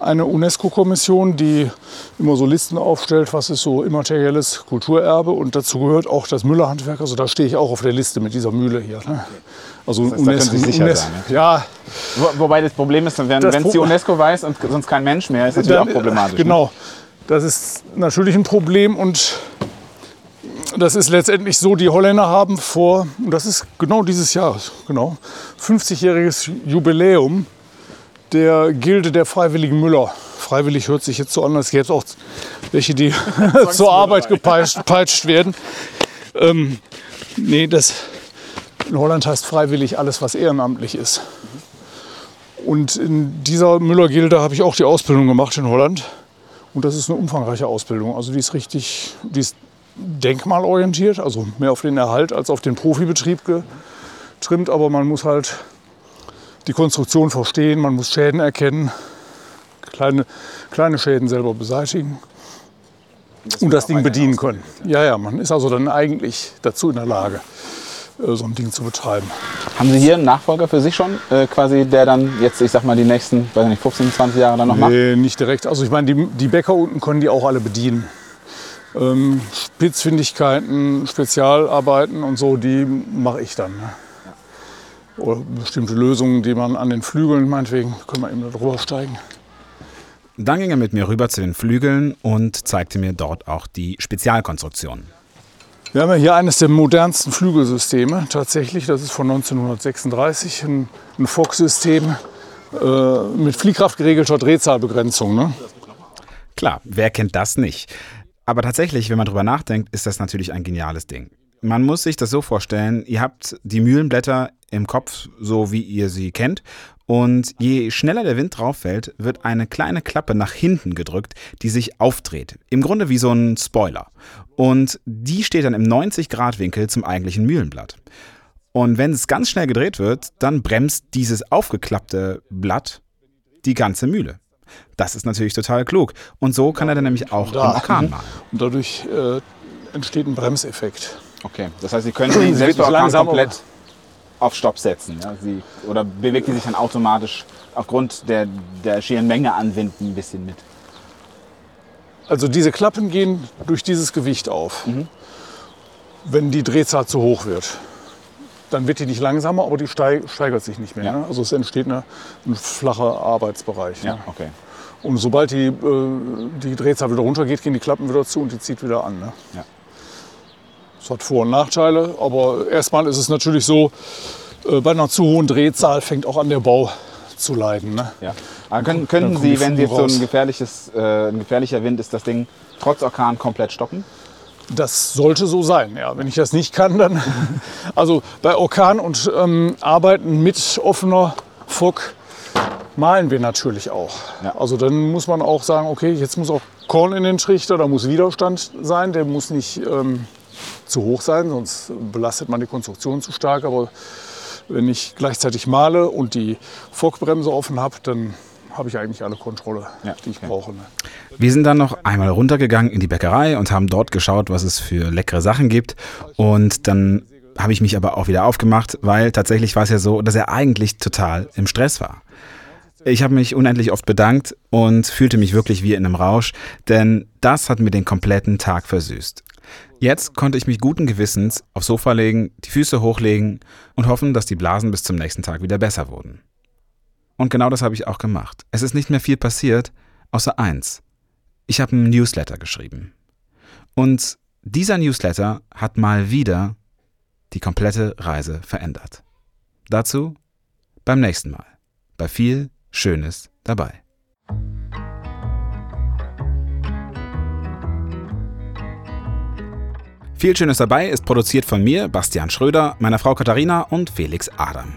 eine UNESCO-Kommission, die immer so Listen aufstellt, was ist so immaterielles Kulturerbe. Und dazu gehört auch das Müllerhandwerk. Also da stehe ich auch auf der Liste mit dieser Mühle hier. Ne? Also Das heißt, da können Sie sicher UNES sein, Ja, Wo, wobei das Problem ist, wenn es die UNESCO weiß und sonst kein Mensch mehr, ist natürlich Dann, auch problematisch. ne? Das ist natürlich ein Problem und das ist letztendlich so, die Holländer haben vor, und das ist genau dieses Jahr, genau, 50-jähriges Jubiläum der Gilde der Freiwilligen Müller. Freiwillig hört sich jetzt so an, als gäbe es auch welche, die zur Arbeit gepeitscht peitscht werden. Ähm, nee, das in Holland heißt freiwillig alles, was ehrenamtlich ist. Und in dieser Müller-Gilde habe ich auch die Ausbildung gemacht in Holland. Und das ist eine umfangreiche Ausbildung. Also die ist richtig, die ist denkmalorientiert, also mehr auf den Erhalt als auf den Profibetrieb getrimmt. Aber man muss halt die Konstruktion verstehen, man muss Schäden erkennen, kleine, kleine Schäden selber beseitigen und das Ding bedienen können. Ja, ja, man ist also dann eigentlich dazu in der Lage, so ein Ding zu betreiben. Haben Sie hier einen Nachfolger für sich schon, äh, quasi, der dann jetzt, ich sag mal, die nächsten, weiß nicht, 15, 20 Jahre dann noch macht? Nee, nicht direkt. Also ich meine, die, die Bäcker unten können die auch alle bedienen. Ähm, Spitzfindigkeiten, Spezialarbeiten und so, die mache ich dann. Ne? Oder bestimmte Lösungen, die man an den Flügeln, meinetwegen, können wir eben da drüber steigen. Dann ging er mit mir rüber zu den Flügeln und zeigte mir dort auch die Spezialkonstruktionen. Wir haben ja hier eines der modernsten Flügelsysteme tatsächlich. Das ist von 1936, ein, ein Fox-System äh, mit Fliehkraft geregelter Drehzahlbegrenzung. Ne? Klar, wer kennt das nicht? Aber tatsächlich, wenn man drüber nachdenkt, ist das natürlich ein geniales Ding. Man muss sich das so vorstellen, ihr habt die Mühlenblätter im Kopf, so wie ihr sie kennt. Und je schneller der Wind drauf fällt, wird eine kleine Klappe nach hinten gedrückt, die sich aufdreht. Im Grunde wie so ein Spoiler. Und die steht dann im 90-Grad-Winkel zum eigentlichen Mühlenblatt. Und wenn es ganz schnell gedreht wird, dann bremst dieses aufgeklappte Blatt die ganze Mühle. Das ist natürlich total klug. Und so kann er dann nämlich auch Da. im Orkan malen. Und dadurch äh, entsteht ein Bremseffekt. Okay, das heißt, Sie können die selbst bei Wirklich Orkan langsam, komplett auf Stopp setzen. Ja? Sie, oder bewegt die sich dann automatisch aufgrund der, der schieren Menge an Wind ein bisschen mit? Also diese Klappen gehen durch dieses Gewicht auf. Mhm. Wenn die Drehzahl zu hoch wird, dann wird die nicht langsamer, aber die steig, steigert sich nicht mehr. Ne? Also es entsteht eine, ein flacher Arbeitsbereich. Ja, Ne? okay. Und sobald die, äh, die Drehzahl wieder runtergeht, gehen die Klappen wieder zu und die zieht wieder an. Ne? Ja. Es hat Vor- und Nachteile, aber erstmal ist es natürlich so, äh, bei einer zu hohen Drehzahl fängt auch an der Bau zu leiden. Ne? Ja. Aber können, die Sie, wenn Sie jetzt so ein, gefährliches, äh, ein gefährlicher Wind ist, das Ding trotz Orkan komplett stoppen? Das sollte so sein, ja. Wenn ich das nicht kann, dann. Also bei Orkan und ähm, Arbeiten mit offener Fock malen wir natürlich auch. Also dann muss man auch sagen, okay, jetzt muss auch Korn in den Trichter, da muss Widerstand sein, der muss nicht ähm, zu hoch sein, sonst belastet man die Konstruktion zu stark. Aber wenn ich gleichzeitig male und die Fockbremse offen habe, dann habe ich eigentlich alle Kontrolle, die ich brauche. Ne? Wir sind dann noch einmal runtergegangen in die Bäckerei und haben dort geschaut, was es für leckere Sachen gibt. Und dann habe ich mich aber auch wieder aufgemacht, weil tatsächlich war es ja so, dass er eigentlich total im Stress war. Ich habe mich unendlich oft bedankt und fühlte mich wirklich wie in einem Rausch, denn das hat mir den kompletten Tag versüßt. Jetzt konnte ich mich guten Gewissens aufs Sofa legen, die Füße hochlegen und hoffen, dass die Blasen bis zum nächsten Tag wieder besser wurden. Und genau das habe ich auch gemacht. Es ist nicht mehr viel passiert, außer eins. Ich habe einen Newsletter geschrieben. Und dieser Newsletter hat mal wieder die komplette Reise verändert. Dazu beim nächsten Mal. Bei viel Schönes dabei. Viel Schönes dabei ist produziert von mir, Bastian Schröder, meiner Frau Katharina und Felix Adam.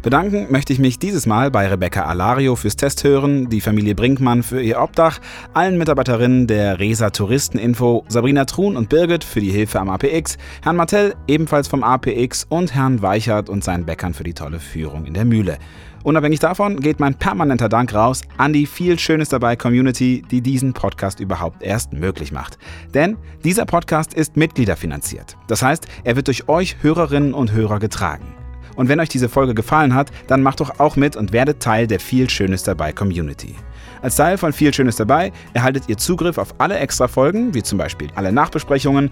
Bedanken möchte ich mich dieses Mal bei Rebecca Alario fürs Testhören, die Familie Brinkmann für ihr Obdach, allen Mitarbeiterinnen der Resa Touristeninfo, Sabrina Truhn und Birgit für die Hilfe am APX, Herrn Martell ebenfalls vom APX und Herrn Weichert und seinen Bäckern für die tolle Führung in der Mühle. Unabhängig davon geht mein permanenter Dank raus an die viel Schönes dabei Community, die diesen Podcast überhaupt erst möglich macht. Denn dieser Podcast ist mitgliederfinanziert. Das heißt, er wird durch euch Hörerinnen und Hörer getragen. Und wenn euch diese Folge gefallen hat, dann macht doch auch mit und werdet Teil der viel Schönes dabei Community. Als Teil von viel Schönes dabei erhaltet ihr Zugriff auf alle Extra-Folgen, wie zum Beispiel alle Nachbesprechungen,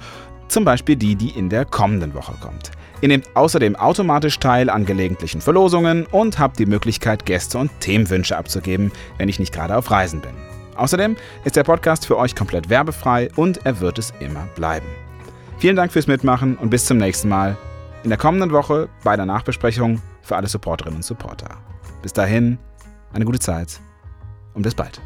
zum Beispiel die, die in der kommenden Woche kommt. Ihr nehmt außerdem automatisch teil an gelegentlichen Verlosungen und habt die Möglichkeit, Gäste und Themenwünsche abzugeben, wenn ich nicht gerade auf Reisen bin. Außerdem ist der Podcast für euch komplett werbefrei und er wird es immer bleiben. Vielen Dank fürs Mitmachen und bis zum nächsten Mal. In der kommenden Woche bei der Nachbesprechung für alle Supporterinnen und Supporter. Bis dahin, eine gute Zeit und bis bald.